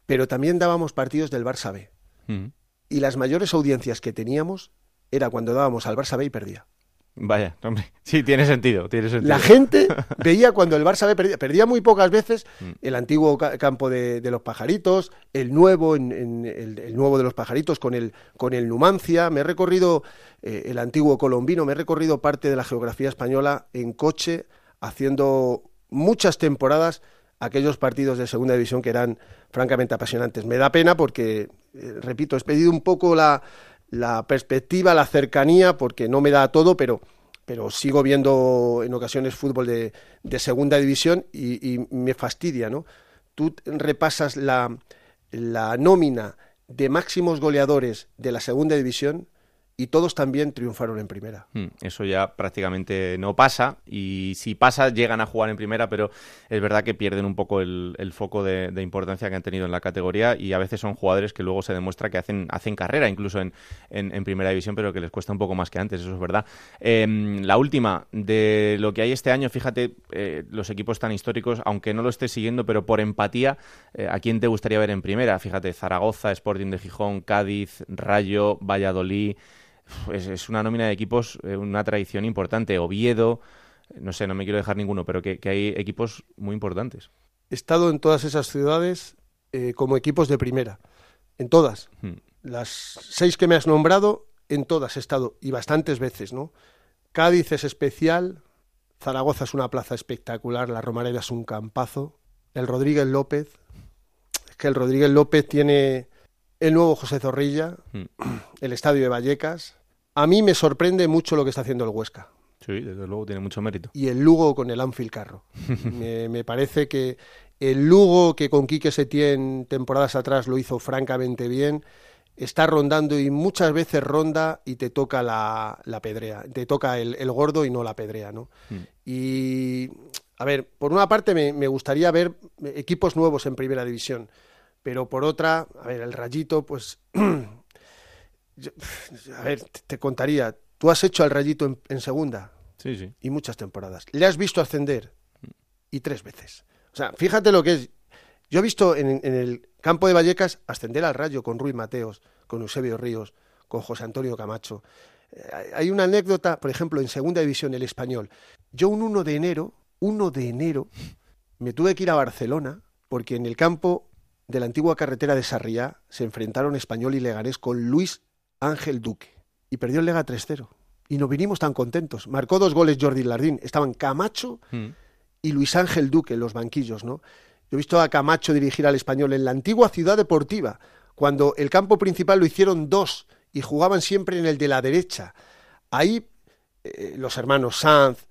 Pero también dábamos partidos del Barça B. Mm. Y las mayores audiencias que teníamos era cuando dábamos al Barça B y perdía. Vaya, hombre. Sí, tiene sentido, tiene sentido. La gente veía cuando el Barça perdía, perdía muy pocas veces Mm. el antiguo ca- campo de, de los pajaritos, el nuevo, en, en- el, el nuevo de los pajaritos con el, con el Numancia. Me he recorrido eh, el antiguo colombino, me he recorrido parte de la geografía española en coche, haciendo muchas temporadas aquellos partidos de segunda división que eran francamente apasionantes. Me da pena porque, eh, repito, he pedido un poco la, la perspectiva, la cercanía, porque no me da todo, pero, pero sigo viendo en ocasiones fútbol de, de segunda división y, y me fastidia, ¿no? Tú repasas la, la nómina de máximos goleadores de la segunda división y todos también triunfaron en primera. Mm, Eso ya prácticamente no pasa y si pasa llegan a jugar en primera, pero es verdad que pierden un poco el, el foco de, de importancia que han tenido en la categoría y a veces son jugadores que luego se demuestra que hacen, hacen carrera incluso en, en- en primera división, pero que les cuesta un poco más que antes, eso es verdad. Em, la última, de lo que hay este año, fíjate, eh, los equipos tan históricos, aunque no lo estés siguiendo, pero por empatía, eh, ¿a quién te gustaría ver en primera? Fíjate, Zaragoza, Sporting de Gijón, Cádiz, Rayo, Valladolid. Es, es una nómina de equipos, eh, una tradición importante. Oviedo, eh, no sé, no me quiero dejar ninguno, pero que, que hay equipos muy importantes. He estado en todas esas ciudades eh, como equipos de primera, en todas. Hmm. Las seis que me has nombrado, en todas he estado, y bastantes veces, ¿no? Cádiz es especial, Zaragoza es una plaza espectacular, la Romareda es un campazo, el Rodríguez López, es que el Rodríguez López tiene el nuevo José Zorrilla, el estadio de Vallecas. A mí me sorprende mucho lo que está haciendo el Huesca Sí, desde luego tiene mucho mérito. y el Lugo con el Anfield Carro. me, me parece que el Lugo, que con Quique Setién temporadas atrás lo hizo francamente bien, está rondando y muchas veces ronda y te toca la, la pedrea, te toca el, el gordo y no la pedrea, ¿no? Y, a ver, por una parte me, me gustaría ver equipos nuevos en primera división, pero por otra, a ver, el Rayito, pues, yo- a ver, te, te contaría, tú has hecho al Rayito en- en segunda, Sí, sí. y muchas temporadas. Le has visto ascender y tres veces. O sea, fíjate lo que es. Yo he visto en, en el campo de Vallecas ascender al Rayo con Ruiz Mateos, con Eusebio Ríos, con José Antonio Camacho. Eh, hay- Hay una anécdota, por ejemplo, en Segunda División, el español. Yo un 1 de enero, 1 de enero, me tuve que ir a Barcelona porque en el campo de la antigua carretera de Sarriá se enfrentaron Español y Leganés con Luis Ángel Duque y perdió el Lega 3-0. Y nos vinimos tan contentos. Marcó dos goles Jordi Lardín. Estaban Camacho Mm. y Luis Ángel Duque en los banquillos, ¿no? Yo he visto a Camacho dirigir al español en la antigua ciudad deportiva, cuando el campo principal lo hicieron dos y jugaban siempre en el de la derecha. Ahí eh, los hermanos Sanz,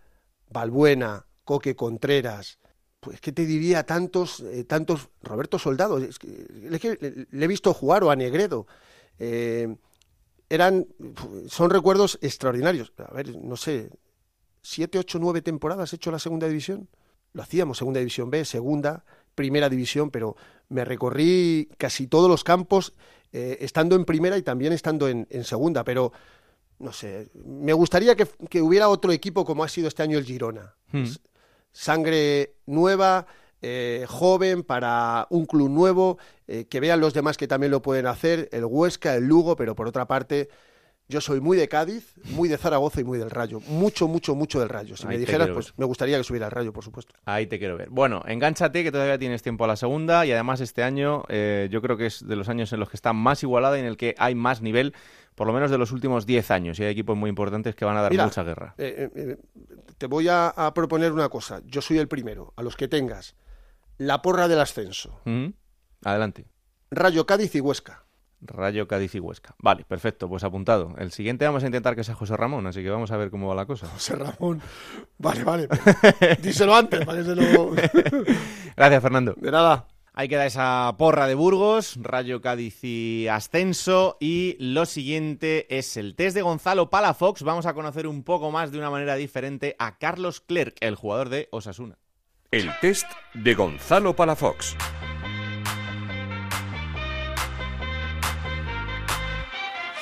Balbuena, Coque Contreras, pues qué te diría tantos, eh, tantos Roberto Soldado, es que, es que le, he visto jugar o a Negredo. Eh, eran, son recuerdos extraordinarios. A ver, no sé, siete, ocho, nueve temporadas he hecho la segunda división. lo hacíamos, segunda división B, segunda, primera división, pero me recorrí casi todos los campos eh, estando en primera y también estando en, en segunda, pero no sé, me gustaría que, que, hubiera otro equipo como ha sido este año el Girona. Hmm. Sangre nueva, eh, joven, para un club nuevo, eh, que vean los demás que también lo pueden hacer, el Huesca, el Lugo, pero por otra parte, yo soy muy de Cádiz, muy de Zaragoza y muy del Rayo. Mucho, mucho, mucho del Rayo. Si me dijeras, pues me gustaría que subiera el Rayo, por supuesto. Ahí te quiero ver. Bueno, engánchate que todavía tienes tiempo a la segunda y además este año eh, yo creo que es de los años en los que está más igualada y en el que hay más nivel, por lo menos de los últimos 10 años. Y hay equipos muy importantes que van a dar mucha guerra. Eh, eh, te voy a, a, proponer una cosa. Yo soy el primero. A los que tengas la porra del ascenso. Mm -hmm. Adelante. Rayo Cádiz y Huesca. Rayo Cádiz y Huesca. Vale, perfecto, pues apuntado. El siguiente vamos a intentar que sea José Ramón, así que vamos a ver cómo va la cosa. José Ramón. Vale, vale. Díselo antes para que se lo... Gracias, Fernando. De nada. Ahí queda esa porra de Burgos, Rayo Cádiz y Ascenso. Y lo siguiente es el test de Gonzalo Palafox. Vamos a conocer un poco más de una manera diferente a Carlos Clerc, el jugador de Osasuna. El test de Gonzalo Palafox.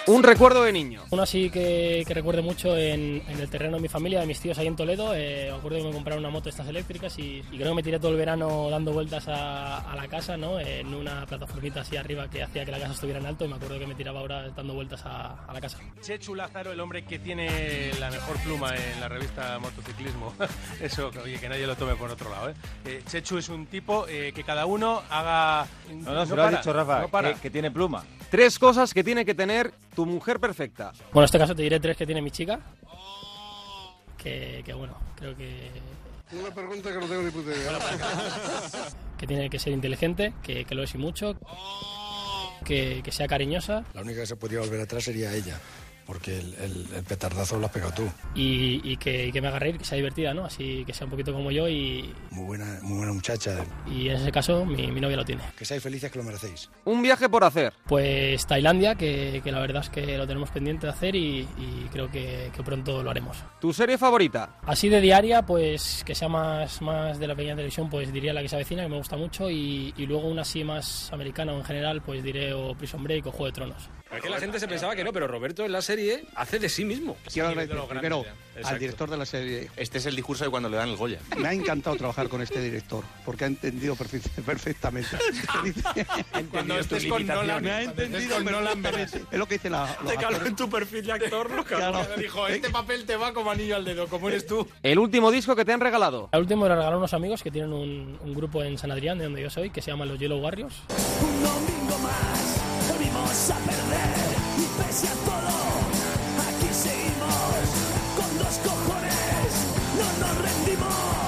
Un recuerdo de niño. Uno así que, que recuerdo mucho en, en, el terreno de mi familia, de mis tíos ahí en Toledo. Eh, me acuerdo que me compraron una moto de estas eléctricas y, y, creo que me tiré todo el verano dando vueltas a, a la casa, ¿no? En una plataformita así arriba que hacía que la casa estuviera en alto y me acuerdo que me tiraba ahora dando vueltas a, a la casa. Chechu Lázaro, el hombre que tiene la mejor pluma en la revista Motociclismo. Eso, oye, que nadie lo tome por otro lado, ¿eh? eh Chechu es un tipo eh, que cada uno haga... No, no, no se lo para, ha dicho Rafa, no que, que tiene pluma. Tres cosas que tiene que tener tu mujer perfecta. Bueno, en este caso te diré tres que tiene mi chica. Que, que bueno, creo que. Una pregunta que no tengo ni puta idea. que tiene que ser inteligente, que, que lo es y mucho. Que, que, sea cariñosa. La única que se podría volver atrás sería ella. Porque el, el, el petardazo lo has pegado tú. Y, y, que, y, que, me haga reír, que sea divertida, ¿no? Así que sea un poquito como yo y... Muy buena, muy buena muchacha. Y en ese caso mi, mi novia lo tiene. Que seáis felices que lo merecéis. Un viaje por hacer. Pues Tailandia, que, que la verdad es que lo tenemos pendiente de hacer y, y creo que, que, pronto lo haremos. ¿Tu serie favorita? Así de diaria, pues que sea más, más de la pequeña televisión, pues diría La que se avecina, que me gusta mucho. Y, y luego una así más americana o en general, pues diré o Prison Break o Juego de Tronos. Es que la gente se pensaba que no, pero Roberto en la serie hace de sí mismo. Quiero agradecer primero al director de la serie. Este es el discurso de cuando le dan el Goya. Me ha encantado trabajar con este director, porque ha entendido perfectamente. cuando estés con Nolan, me ha entendido con Nolan Es lo que dice la. Te caló en tu perfil de actor, claro. Dijo, este papel te va como anillo al dedo, como eres tú. El último disco que te han regalado. El último lo regalaron unos amigos que tienen un, un grupo en San Adrián, de donde yo soy, que se llama Los Yellow Warriors. Un domingo más, venimos a perder. Y pese a todo, aquí seguimos con dos cojones, no nos rendimos.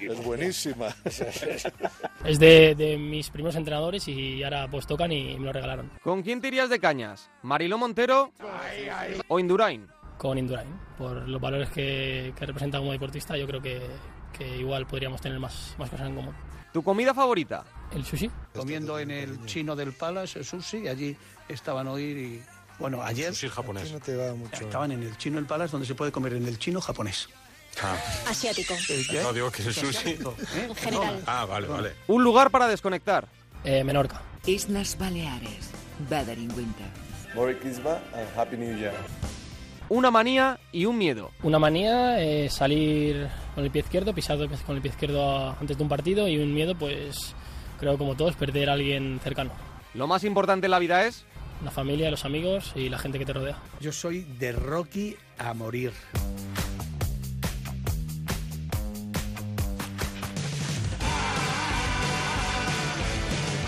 Es buenísima. es de, de, mis primeros entrenadores y ahora pues tocan y me lo regalaron. ¿Con quién te irías de cañas? ¿Mariló Montero ay, ay. o Indurain? Con Indurain. Por los valores que, que representa como deportista, yo creo que, que igual podríamos tener más, más cosas en común. ¿Tu comida favorita? El sushi. Comiendo en el chino del Palace, el sushi, allí estaban hoy y... Bueno, ayer... Sushi japonés. No te va mucho. Estaban en el chino del Palace, donde se puede comer en el chino japonés. Ah. Asiático. ¿Eh? No digo que es el sushi. ¿Eh? En general. Ah, vale, vale. Un lugar para desconectar. Eh, Menorca. Islas Baleares. Better in winter. Merry Christmas and Happy New Year. Una manía y un miedo. Una manía es salir con el pie izquierdo, pisar con el pie izquierdo antes de un partido y un miedo, pues creo como todos, perder a alguien cercano. Lo más importante en la vida es la familia, los amigos y la gente que te rodea. Yo soy de Rocky a morir.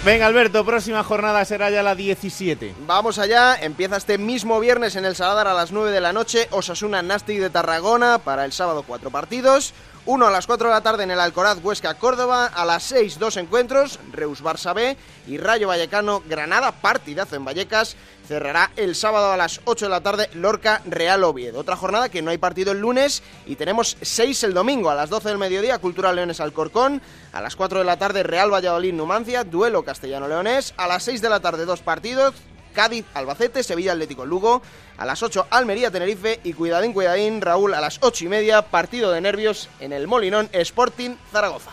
Venga, Alberto, próxima jornada será ya la 17. Vamos allá, empieza este mismo viernes en el Saladar a las 9 de la noche, Osasuna Nastic de Tarragona, para el sábado cuatro partidos. Uno a las 4 de la tarde en el Alcoraz Huesca Córdoba, a las 6 dos encuentros, Reus Barça B y Rayo Vallecano Granada, partidazo en Vallecas. Cerrará el sábado a las 8 de la tarde Lorca Real Oviedo. Otra jornada que no hay partido el lunes y tenemos 6 el domingo a las 12 del mediodía Cultura Leones Alcorcón, a las 4 de la tarde Real Valladolid Numancia, duelo castellano-leonés, a las 6 de la tarde dos partidos, Cádiz, Albacete, Sevilla, Atlético, Lugo. A las 8, Almería, Tenerife. Y cuidadín, cuidadín, Raúl, a las 8 y media, partido de nervios en el Molinón Sporting Zaragoza.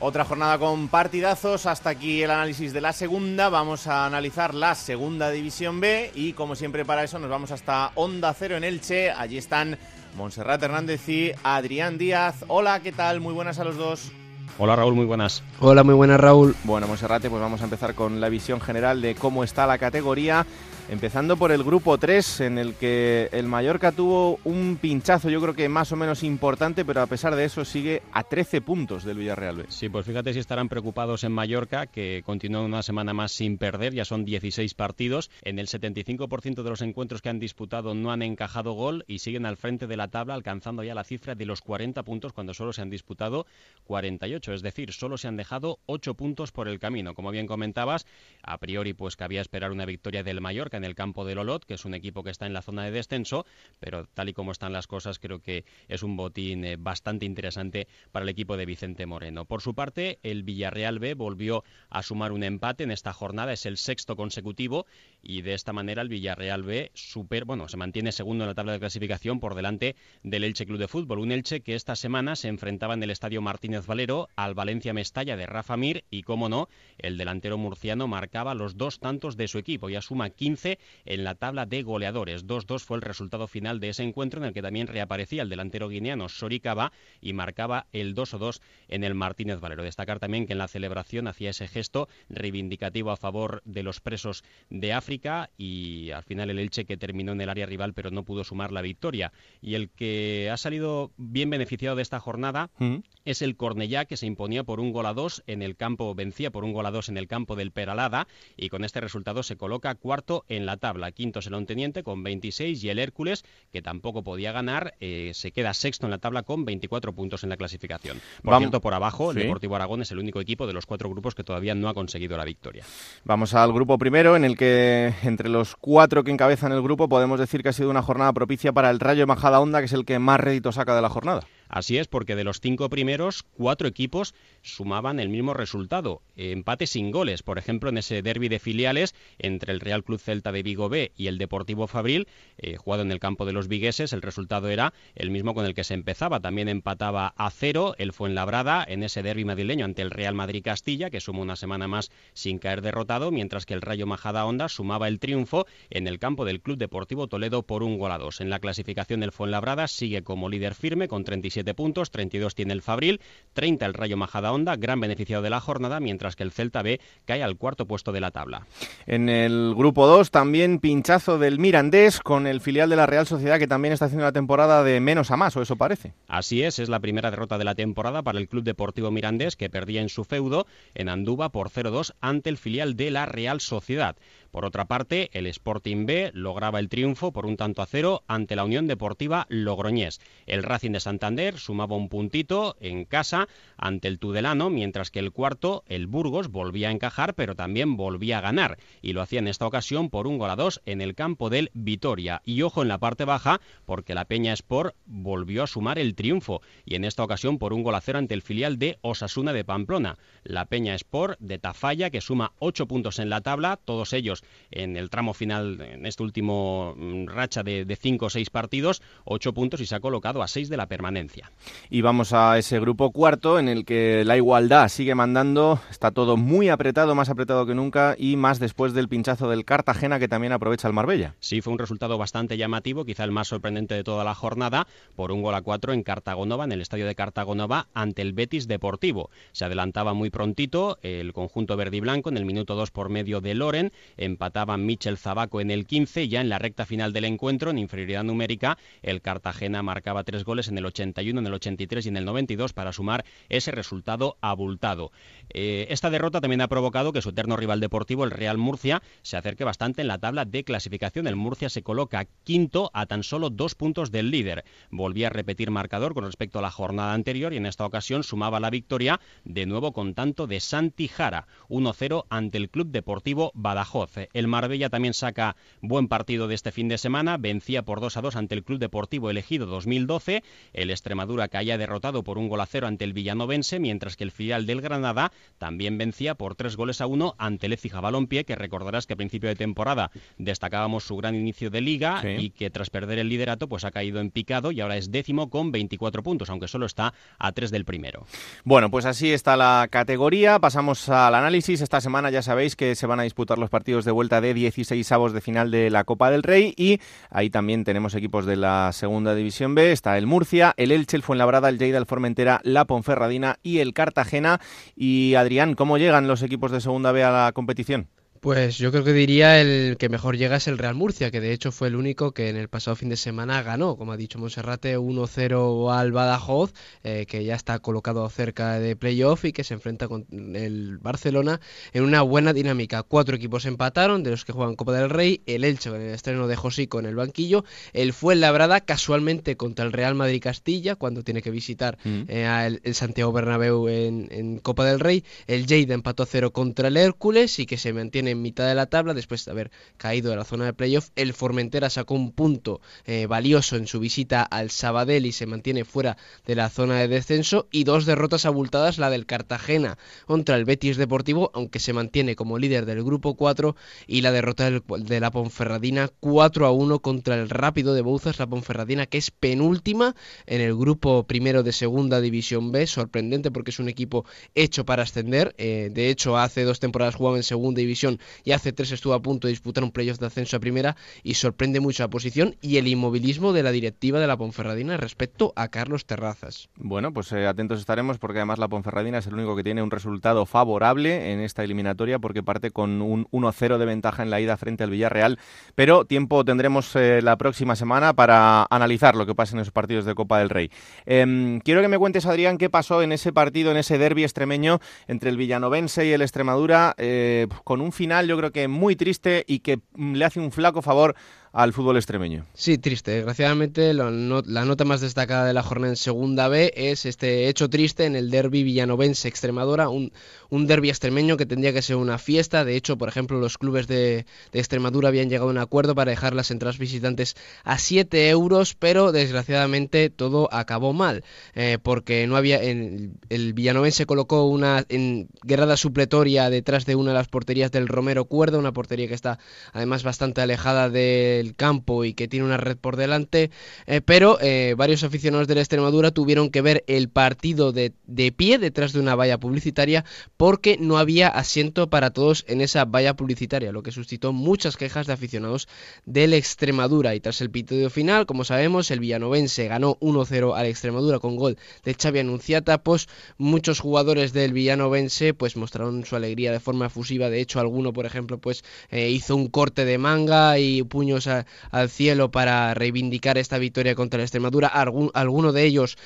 Otra jornada con partidazos. Hasta aquí el análisis de la segunda. Vamos a analizar la segunda división B. Y como siempre, para eso nos vamos hasta Onda Cero en Elche. Allí están Montserrat Hernández y Adrián Díaz. Hola, ¿qué tal? Muy buenas a los dos. Hola Raúl, muy buenas. Hola, muy buenas Raúl. Bueno, Monserrate, pues vamos a empezar con la visión general de cómo está la categoría. Empezando por el grupo 3, en el que el Mallorca tuvo un pinchazo, yo creo que más o menos importante, pero a pesar de eso sigue a 13 puntos del Villarreal B. Sí, pues fíjate si estarán preocupados en Mallorca, que continúa una semana más sin perder, ya son 16 partidos. En el 75% de los encuentros que han disputado no han encajado gol y siguen al frente de la tabla, alcanzando ya la cifra de los 40 puntos cuando solo se han disputado 48. Es decir, solo se han dejado 8 puntos por el camino. Como bien comentabas, a priori pues cabía esperar una victoria del Mallorca en el campo del Olot, que es un equipo que está en la zona de descenso, pero tal y como están las cosas, creo que es un botín eh, bastante interesante para el equipo de Vicente Moreno. Por su parte, el Villarreal B volvió a sumar un empate en esta jornada, es el sexto consecutivo, y de esta manera el Villarreal B super, bueno, se mantiene segundo en la tabla de clasificación por delante del Elche Club de Fútbol, un Elche que esta semana se enfrentaba en el Estadio Martínez Valero al Valencia Mestalla de Rafa Mir y, como no, el delantero murciano marcaba los dos tantos de su equipo, ya suma 15 en la tabla de goleadores. 2-2 fue el resultado final de ese encuentro en el que también reaparecía el delantero guineano Soricaba y marcaba el 2-2 en el Martínez Valero. Destacar también que en la celebración hacía ese gesto reivindicativo a favor de los presos de África y al final el Elche que terminó en el área rival pero no pudo sumar la victoria. Y el que ha salido bien beneficiado de esta jornada mm. es el Cornellá que se imponía por un gol a dos en el campo, vencía por un gol a dos en el campo del Peralada y con este resultado se coloca cuarto en la tabla. Quinto es el Teniente con 26 y el Hércules, que tampoco podía ganar, eh, se queda sexto en la tabla con 24 puntos en la clasificación. Por cierto, por abajo, el Deportivo Aragón es el único equipo de los cuatro grupos que todavía no ha conseguido la victoria. Vamos al grupo primero, en el que entre los cuatro que encabezan el grupo podemos decir que ha sido una jornada propicia para el Rayo Majada Onda, que es el que más rédito saca de la jornada. Así es, porque de los cinco primeros, cuatro equipos sumaban el mismo resultado, empate sin goles. Por ejemplo, en ese derby de filiales entre el Real Club Celta de Vigo B y el Deportivo Fabril, eh, jugado en el campo de los vigueses, el resultado era el mismo con el que se empezaba. También empataba a cero el Fuenlabrada en ese derby madrileño ante el Real Madrid Castilla, que sumó una semana más sin caer derrotado, mientras que el Rayo Majada Honda sumaba el triunfo en el campo del Club Deportivo Toledo por un gol a dos. En la clasificación del Fuenlabrada sigue como líder firme con 37 puntos, 32 tiene el Fabril, 30 el Rayo Majada Gran beneficiado de la jornada, mientras que el Celta B cae al cuarto puesto de la tabla. En el grupo 2 también pinchazo del Mirandés con el filial de la Real Sociedad que también está haciendo la temporada de menos a más, o eso parece. Así es, es la primera derrota de la temporada para el Club Deportivo Mirandés que perdía en su feudo en Andúba por 0-2 ante el filial de la Real Sociedad. Por otra parte, el Sporting B lograba el triunfo por un tanto a cero ante la Unión Deportiva Logroñés. El Racing de Santander sumaba un puntito en casa ante el Tudelano, mientras que el cuarto, el Burgos, volvía a encajar, pero también volvía a ganar. Y lo hacía en esta ocasión por un gol a dos en el campo del Vitoria. Y ojo en la parte baja, porque la Peña Sport volvió a sumar el triunfo. Y en esta ocasión por un gol a cero ante el filial de Osasuna de Pamplona. La Peña Sport de Tafalla, que suma ocho puntos en la tabla, todos ellos en el tramo final, en este último mm, racha de, cinco o seis partidos, ocho puntos y se ha colocado a seis de la permanencia. Y vamos a ese grupo cuarto en el que la igualdad sigue mandando, está todo muy apretado, más apretado que nunca y más después del pinchazo del Cartagena que también aprovecha el Marbella. Sí, fue un resultado bastante llamativo, quizá el más sorprendente de toda la jornada, por un gol a cuatro en Cartagonova, en el estadio de Cartagonova, ante el Betis Deportivo. Se adelantaba muy prontito el conjunto verde y blanco en el minuto dos por medio de Loren, empataba Michel Zabaco en el 15, ya en la recta final del encuentro, en inferioridad numérica, el Cartagena marcaba tres goles en el 81, en el 83 y en el 92 para sumar ese resultado abultado. Eh, esta derrota también ha provocado que su eterno rival deportivo, el Real Murcia, se acerque bastante en la tabla de clasificación. El Murcia se coloca quinto a tan solo dos puntos del líder. Volvía a repetir marcador con respecto a la jornada anterior y en esta ocasión sumaba la victoria de nuevo con tanto de Santi Jara, 1-0 ante el Club Deportivo Badajoz. 14. El Marbella también saca buen partido de este fin de semana, vencía por 2 a 2 ante el Club Deportivo Elegido 2012, el Extremadura que haya derrotado por un gol a cero ante el Villanovense, mientras que el filial del Granada también vencía por 3 goles a 1 ante el Écija Balompié, que recordarás que a principio de temporada destacábamos su gran inicio de liga y que tras perder el liderato pues ha caído en picado y ahora es décimo con 24 puntos, aunque solo está a 3 del primero. Bueno, pues así está la categoría. Pasamos al análisis. Esta semana ya sabéis que se van a disputar los partidos de vuelta de 16 avos de final de la Copa del Rey y ahí también tenemos equipos de la Segunda División B. Está el Murcia, el Elche, el Fuenlabrada, el Lleida, el Formentera, la Ponferradina y el Cartagena. Y Adrián, ¿cómo llegan los equipos de Segunda B a la competición? Pues yo creo que diría el que mejor llega es el Real Murcia, que de hecho fue el único que en el pasado fin de semana ganó, como ha dicho Monserrate, 1-0 al Badajoz, eh, que ya está colocado cerca de playoff y que se enfrenta con el Barcelona en una buena dinámica. Cuatro equipos empataron, de los que juegan Copa del Rey, el Elche con el estreno de Josico en el banquillo, el Fuenlabrada casualmente contra el Real Madrid Castilla, cuando tiene que visitar mm. eh, el Santiago Bernabéu en, en, Copa del Rey, el Lleida empató 0 contra el Hércules y que se mantiene en mitad de la tabla después de haber caído de la zona de playoff. El Formentera sacó un punto eh, valioso en su visita al Sabadell y se mantiene fuera de la zona de descenso. Y dos derrotas abultadas, la del Cartagena contra el Betis Deportivo, aunque se mantiene como líder del grupo 4, y la derrota de la Ponferradina 4 a 1 contra el Rápido de Bouzas, la Ponferradina que es penúltima en el grupo primero de Segunda División B. Sorprendente porque es un equipo hecho para ascender. Eh, de hecho, hace dos temporadas jugaba en Segunda División y hace tres estuvo a punto de disputar un playoff de ascenso a primera y sorprende mucho la posición y el inmovilismo de la directiva de la Ponferradina respecto a Carlos Terrazas. Bueno, pues eh, atentos estaremos porque además la Ponferradina es el único que tiene un resultado favorable en esta eliminatoria porque parte con un 1-0 de ventaja en la ida frente al Villarreal, pero tiempo tendremos eh, la próxima semana para analizar lo que pasa en esos partidos de Copa del Rey. Em, quiero que me cuentes, Adrián, qué pasó en ese partido, en ese derby extremeño entre el Villanovense y el Extremadura, eh, con un final yo creo que muy triste y que mm, le hace un flaco favor al fútbol extremeño. Sí, triste. Desgraciadamente, la nota más destacada de la jornada en Segunda B es este hecho triste en el derby villanovense Extremadura, un, un derby extremeño que tendría que ser una fiesta. De hecho, por ejemplo, los clubes de, Extremadura habían llegado a un acuerdo para dejar las entradas visitantes a 7 euros, pero desgraciadamente todo acabó mal, eh, porque no había el, villanovense colocó una en, grada supletoria detrás de una de las porterías del Romero Cuerda, una portería que está además bastante alejada de el campo y que tiene una red por delante, eh, pero eh, varios aficionados de la Extremadura tuvieron que ver el partido de, pie detrás de una valla publicitaria porque no había asiento para todos en esa valla publicitaria, lo que suscitó muchas quejas de aficionados de la Extremadura. Y tras el pitido final, como sabemos, el villanovense ganó 1-0 a la Extremadura con gol de Xavi Anunciata, pues muchos jugadores del villanovense pues mostraron su alegría de forma efusiva, de hecho alguno por ejemplo pues eh, hizo un corte de manga y puños al cielo para reivindicar esta victoria contra la Extremadura. Alguno de ellos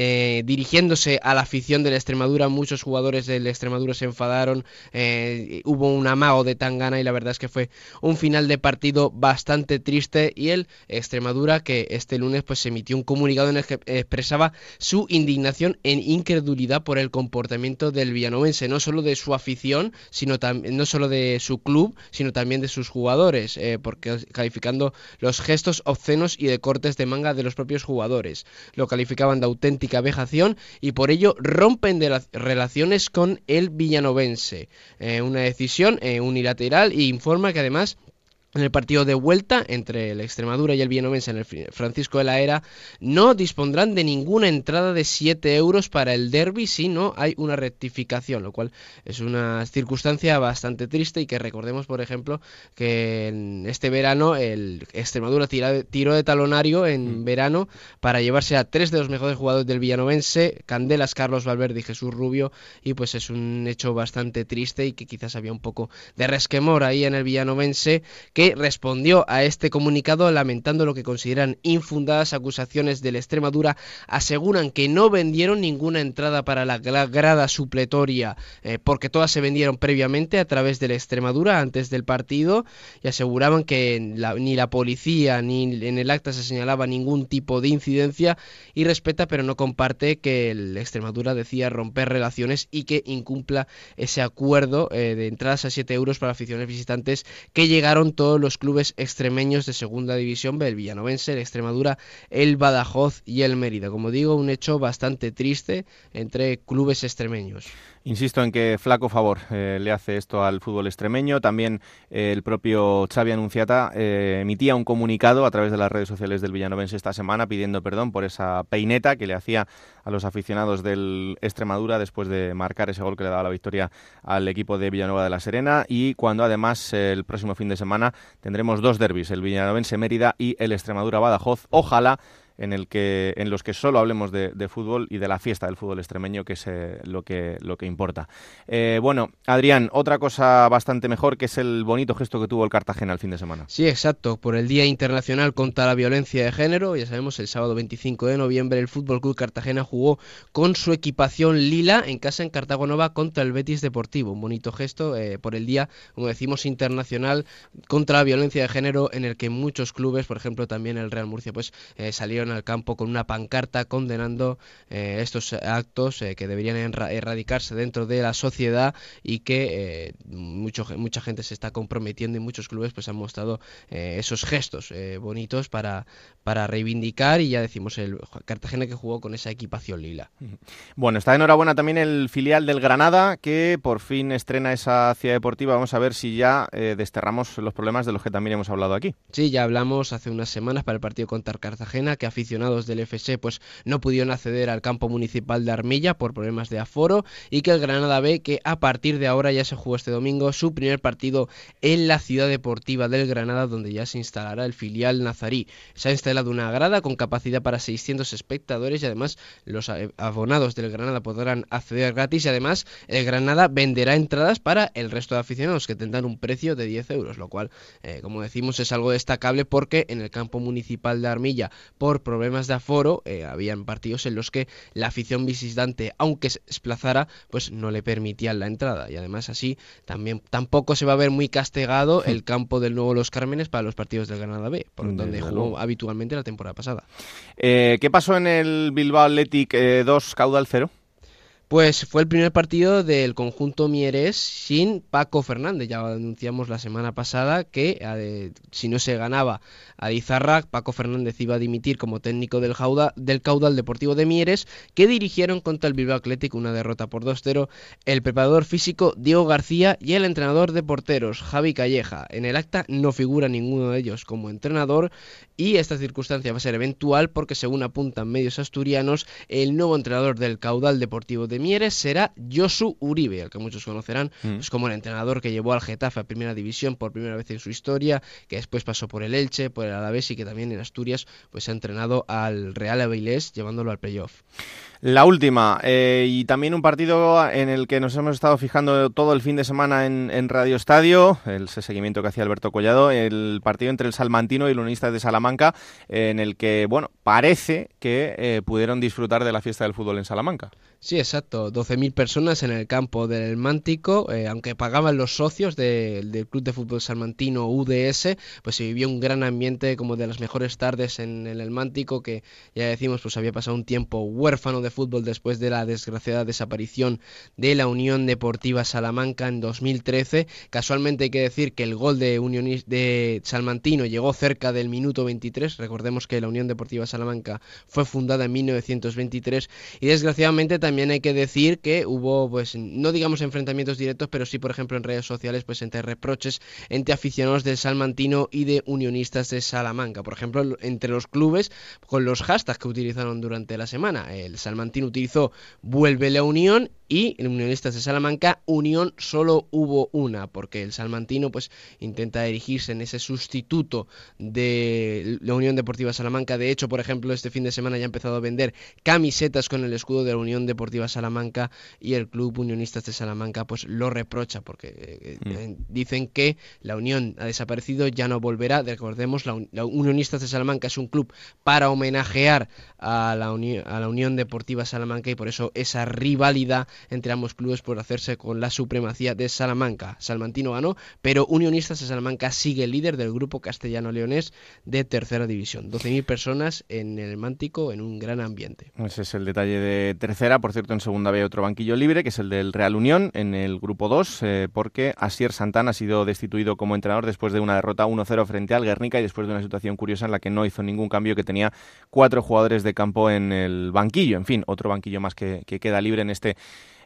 eh, dirigiéndose a la afición de la Extremadura, muchos jugadores del Extremadura se enfadaron, eh, hubo un amago de Tangana y la verdad es que fue un final de partido bastante triste. Y el Extremadura que este lunes pues emitió un comunicado en el que expresaba su indignación en incredulidad por el comportamiento del villanovense, no solo de su afición, sino no solo de su club, sino también de sus jugadores, eh, porque calificando los gestos obscenos y de cortes de manga de los propios jugadores, lo calificaban de auténtico vejación y por ello rompen de las relaciones con el villanovense. Eh, una decisión eh, unilateral e informa que además en el partido de vuelta entre el Extremadura y el Vienovense en el Francisco de la Era no dispondrán de ninguna entrada de 7 euros para el derby si no hay una rectificación, lo cual es una circunstancia bastante triste y que recordemos, por ejemplo, que en este verano el Extremadura tiró de talonario en mm. verano para llevarse a tres de los mejores jugadores del Villanovense, Candelas, Carlos Valverde y Jesús Rubio, y pues es un hecho bastante triste y que quizás había un poco de resquemor ahí en el Villanovense que respondió a este comunicado lamentando lo que consideran infundadas acusaciones de la Extremadura. Aseguran que no vendieron ninguna entrada para la grada supletoria eh, porque todas se vendieron previamente a través de la Extremadura antes del partido y aseguraban que ni la policía ni en el acta se señalaba ningún tipo de incidencia y respeta pero no comparte que la Extremadura decía romper relaciones y que incumpla ese acuerdo eh, de entradas a 7 euros para aficiones visitantes que llegaron todos los clubes extremeños de segunda división, el Villanovense, el Extremadura, el Badajoz y el Mérida. Como digo, un hecho bastante triste entre clubes extremeños. Insisto en que flaco favor eh, le hace esto al fútbol extremeño. También eh, el propio Xavi Anunciata eh, emitía un comunicado a través de las redes sociales del Villanovense esta semana pidiendo perdón por esa peineta que le hacía a los aficionados del Extremadura después de marcar ese gol que le daba la victoria al equipo de Villanueva de la Serena y cuando además el próximo fin de semana tendremos dos derbis, el Villanovense Mérida y el Extremadura Badajoz. Ojalá en, el que, en los que solo hablemos de, fútbol y de la fiesta del fútbol extremeño, que es eh, lo, que, lo que importa. Eh, bueno, Adrián, otra cosa bastante mejor que es el bonito gesto que tuvo el Cartagena el fin de semana. Sí, exacto. Por el Día Internacional contra la Violencia de Género, ya sabemos, el sábado 25 de noviembre el Fútbol Club Cartagena jugó con su equipación lila en casa en Cartago Nova contra el Betis Deportivo. Un bonito gesto eh, por el Día, como decimos, internacional contra la violencia de género, en el que muchos clubes, por ejemplo también el Real Murcia, pues salieron al campo con una pancarta condenando eh, estos actos eh, que deberían erradicarse dentro de la sociedad y que eh, mucho, mucha gente se está comprometiendo y muchos clubes pues han mostrado esos gestos bonitos para, para reivindicar y ya decimos el Cartagena que jugó con esa equipación lila. Bueno, está enhorabuena también el filial del Granada que por fin estrena esa ciudad deportiva. Vamos a ver si ya desterramos los problemas de los que también hemos hablado aquí. Sí, ya hablamos hace unas semanas para el partido contra Cartagena que aficionados del FC pues no pudieron acceder al campo municipal de Armilla por problemas de aforo y que el Granada ve que a partir de ahora ya se jugó este domingo su primer partido en la ciudad deportiva del Granada donde ya se instalará el filial nazarí. Se ha instalado una grada con capacidad para 600 espectadores y además los abonados del Granada podrán acceder gratis y además el Granada venderá entradas para el resto de aficionados que tendrán un precio de 10 euros, lo cual, eh, como decimos, es algo destacable porque en el campo municipal de Armilla, por problemas de aforo, eh, habían partidos en los que la afición visitante, aunque se desplazara, pues no le permitían la entrada. Y además así también tampoco se va a ver muy castigado el campo del nuevo Los Cármenes para los partidos del Granada B, por donde jugó habitualmente la temporada pasada. Eh, ¿Qué pasó en el Bilbao Athletic 2 eh, caudal 0? Pues fue el primer partido del conjunto Mieres sin Paco Fernández. Ya anunciamos la semana pasada que si no se ganaba a Izarra, Paco Fernández iba a dimitir como técnico del, del caudal deportivo de Mieres, que dirigieron contra el Bilbao Athletic una derrota por 2-0 el preparador físico Diego García y el entrenador de porteros Javi Calleja. En el acta no figura ninguno de ellos como entrenador y esta circunstancia va a ser eventual porque según apuntan medios asturianos, el nuevo entrenador del caudal deportivo de Mieres será Josu Uribe, al que muchos conocerán mm. pues como el entrenador que llevó al Getafe a Primera División por primera vez en su historia, que después pasó por el Elche, por el Alavés y que también en Asturias pues ha entrenado al Real Avilés llevándolo al playoff. La última, eh, y también un partido en el que nos hemos estado fijando todo el fin de semana en, Radio Estadio, el seguimiento que hacía Alberto Collado, el partido entre el Salmantino y el Unista de Salamanca, en el que, bueno, parece que eh, pudieron disfrutar de la fiesta del fútbol en Salamanca. Sí, exacto. 12.000 personas en el campo del Mántico, eh, aunque pagaban los socios del Club de Fútbol Salmantino UDS, pues se vivió un gran ambiente como de las mejores tardes en, el Mántico, que ya decimos, pues había pasado un tiempo huérfano de fútbol después de la desgraciada desaparición de la Unión Deportiva Salamanca en 2013. Casualmente hay que decir que el gol de, Unión de Salmantino llegó cerca del minuto 23. Recordemos que la Unión Deportiva Salamanca fue fundada en 1923 y desgraciadamente también hay que decir que hubo, pues, no digamos enfrentamientos directos, pero sí, por ejemplo, en redes sociales, pues, entre reproches entre aficionados del Salmantino y de unionistas de Salamanca. Por ejemplo, entre los clubes, con los hashtags que utilizaron durante la semana. El Salmantino utilizó Vuelve la Unión y en Unionistas de Salamanca, Unión solo hubo una, porque el salmantino pues intenta erigirse en ese sustituto de la Unión Deportiva Salamanca. De hecho, por ejemplo, este fin de semana ya ha empezado a vender camisetas con el escudo de la Unión Deportiva Salamanca y el Club Unionistas de Salamanca pues lo reprocha porque eh, eh, mm. dicen que la Unión ha desaparecido, ya no volverá. Recordemos, la, Unionistas de Salamanca es un club para homenajear a la, a la Unión Deportiva Salamanca y por eso esa rivalidad entre ambos clubes por hacerse con la supremacía de Salamanca. Salmantino ganó, pero Unionistas de Salamanca sigue el líder del grupo castellano-leonés de tercera división. 12.000 personas en el Mántico en un gran ambiente. Ese es el detalle de tercera. Por cierto, en segunda B otro banquillo libre, que es el del Real Unión, en el grupo 2, eh, porque Asier Santana ha sido destituido como entrenador después de una derrota 1-0 frente al Guernica y después de una situación curiosa en la que no hizo ningún cambio, que tenía cuatro jugadores de campo en el banquillo. En fin, otro banquillo más que, que queda libre en este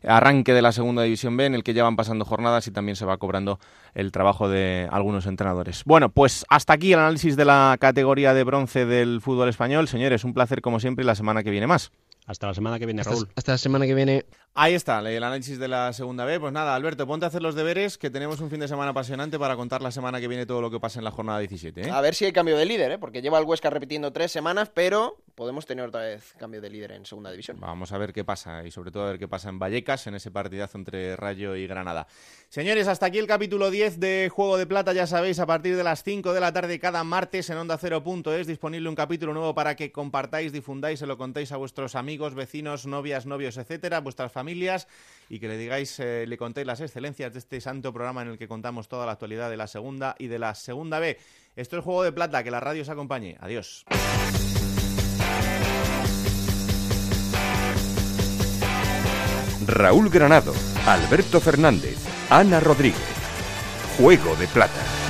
arranque de la segunda división B en el que ya van pasando jornadas y también se va cobrando el trabajo de algunos entrenadores. Bueno, pues hasta aquí el análisis de la categoría de bronce del fútbol español. Señores, un placer como siempre y la semana que viene más. Hasta la semana que viene, Raúl. Hasta la semana que viene. Ahí está, el análisis de la segunda B. Pues nada, Alberto, ponte a hacer los deberes, que tenemos un fin de semana apasionante para contar la semana que viene todo lo que pasa en la jornada 17. ¿eh? A ver si hay cambio de líder, ¿eh? porque lleva el Huesca repitiendo tres semanas, pero podemos tener otra vez cambio de líder en segunda división. Vamos a ver qué pasa y sobre todo a ver qué pasa en Vallecas, en ese partidazo entre Rayo y Granada. Señores, hasta aquí el capítulo 10 de Juego de Plata, ya sabéis, a partir de las 5 de la tarde cada martes en Onda Cero es disponible un capítulo nuevo para que compartáis, difundáis, se lo contéis a vuestros amigos, vecinos, novias, novios, etcétera, vuestras familias y que le digáis, eh, le contéis las excelencias de este santo programa en el que contamos toda la actualidad de la segunda y de la segunda B. Esto es Juego de Plata, que la radio os acompañe. Adiós. Raúl Granado, Alberto Fernández, Ana Rodríguez. Juego de Plata.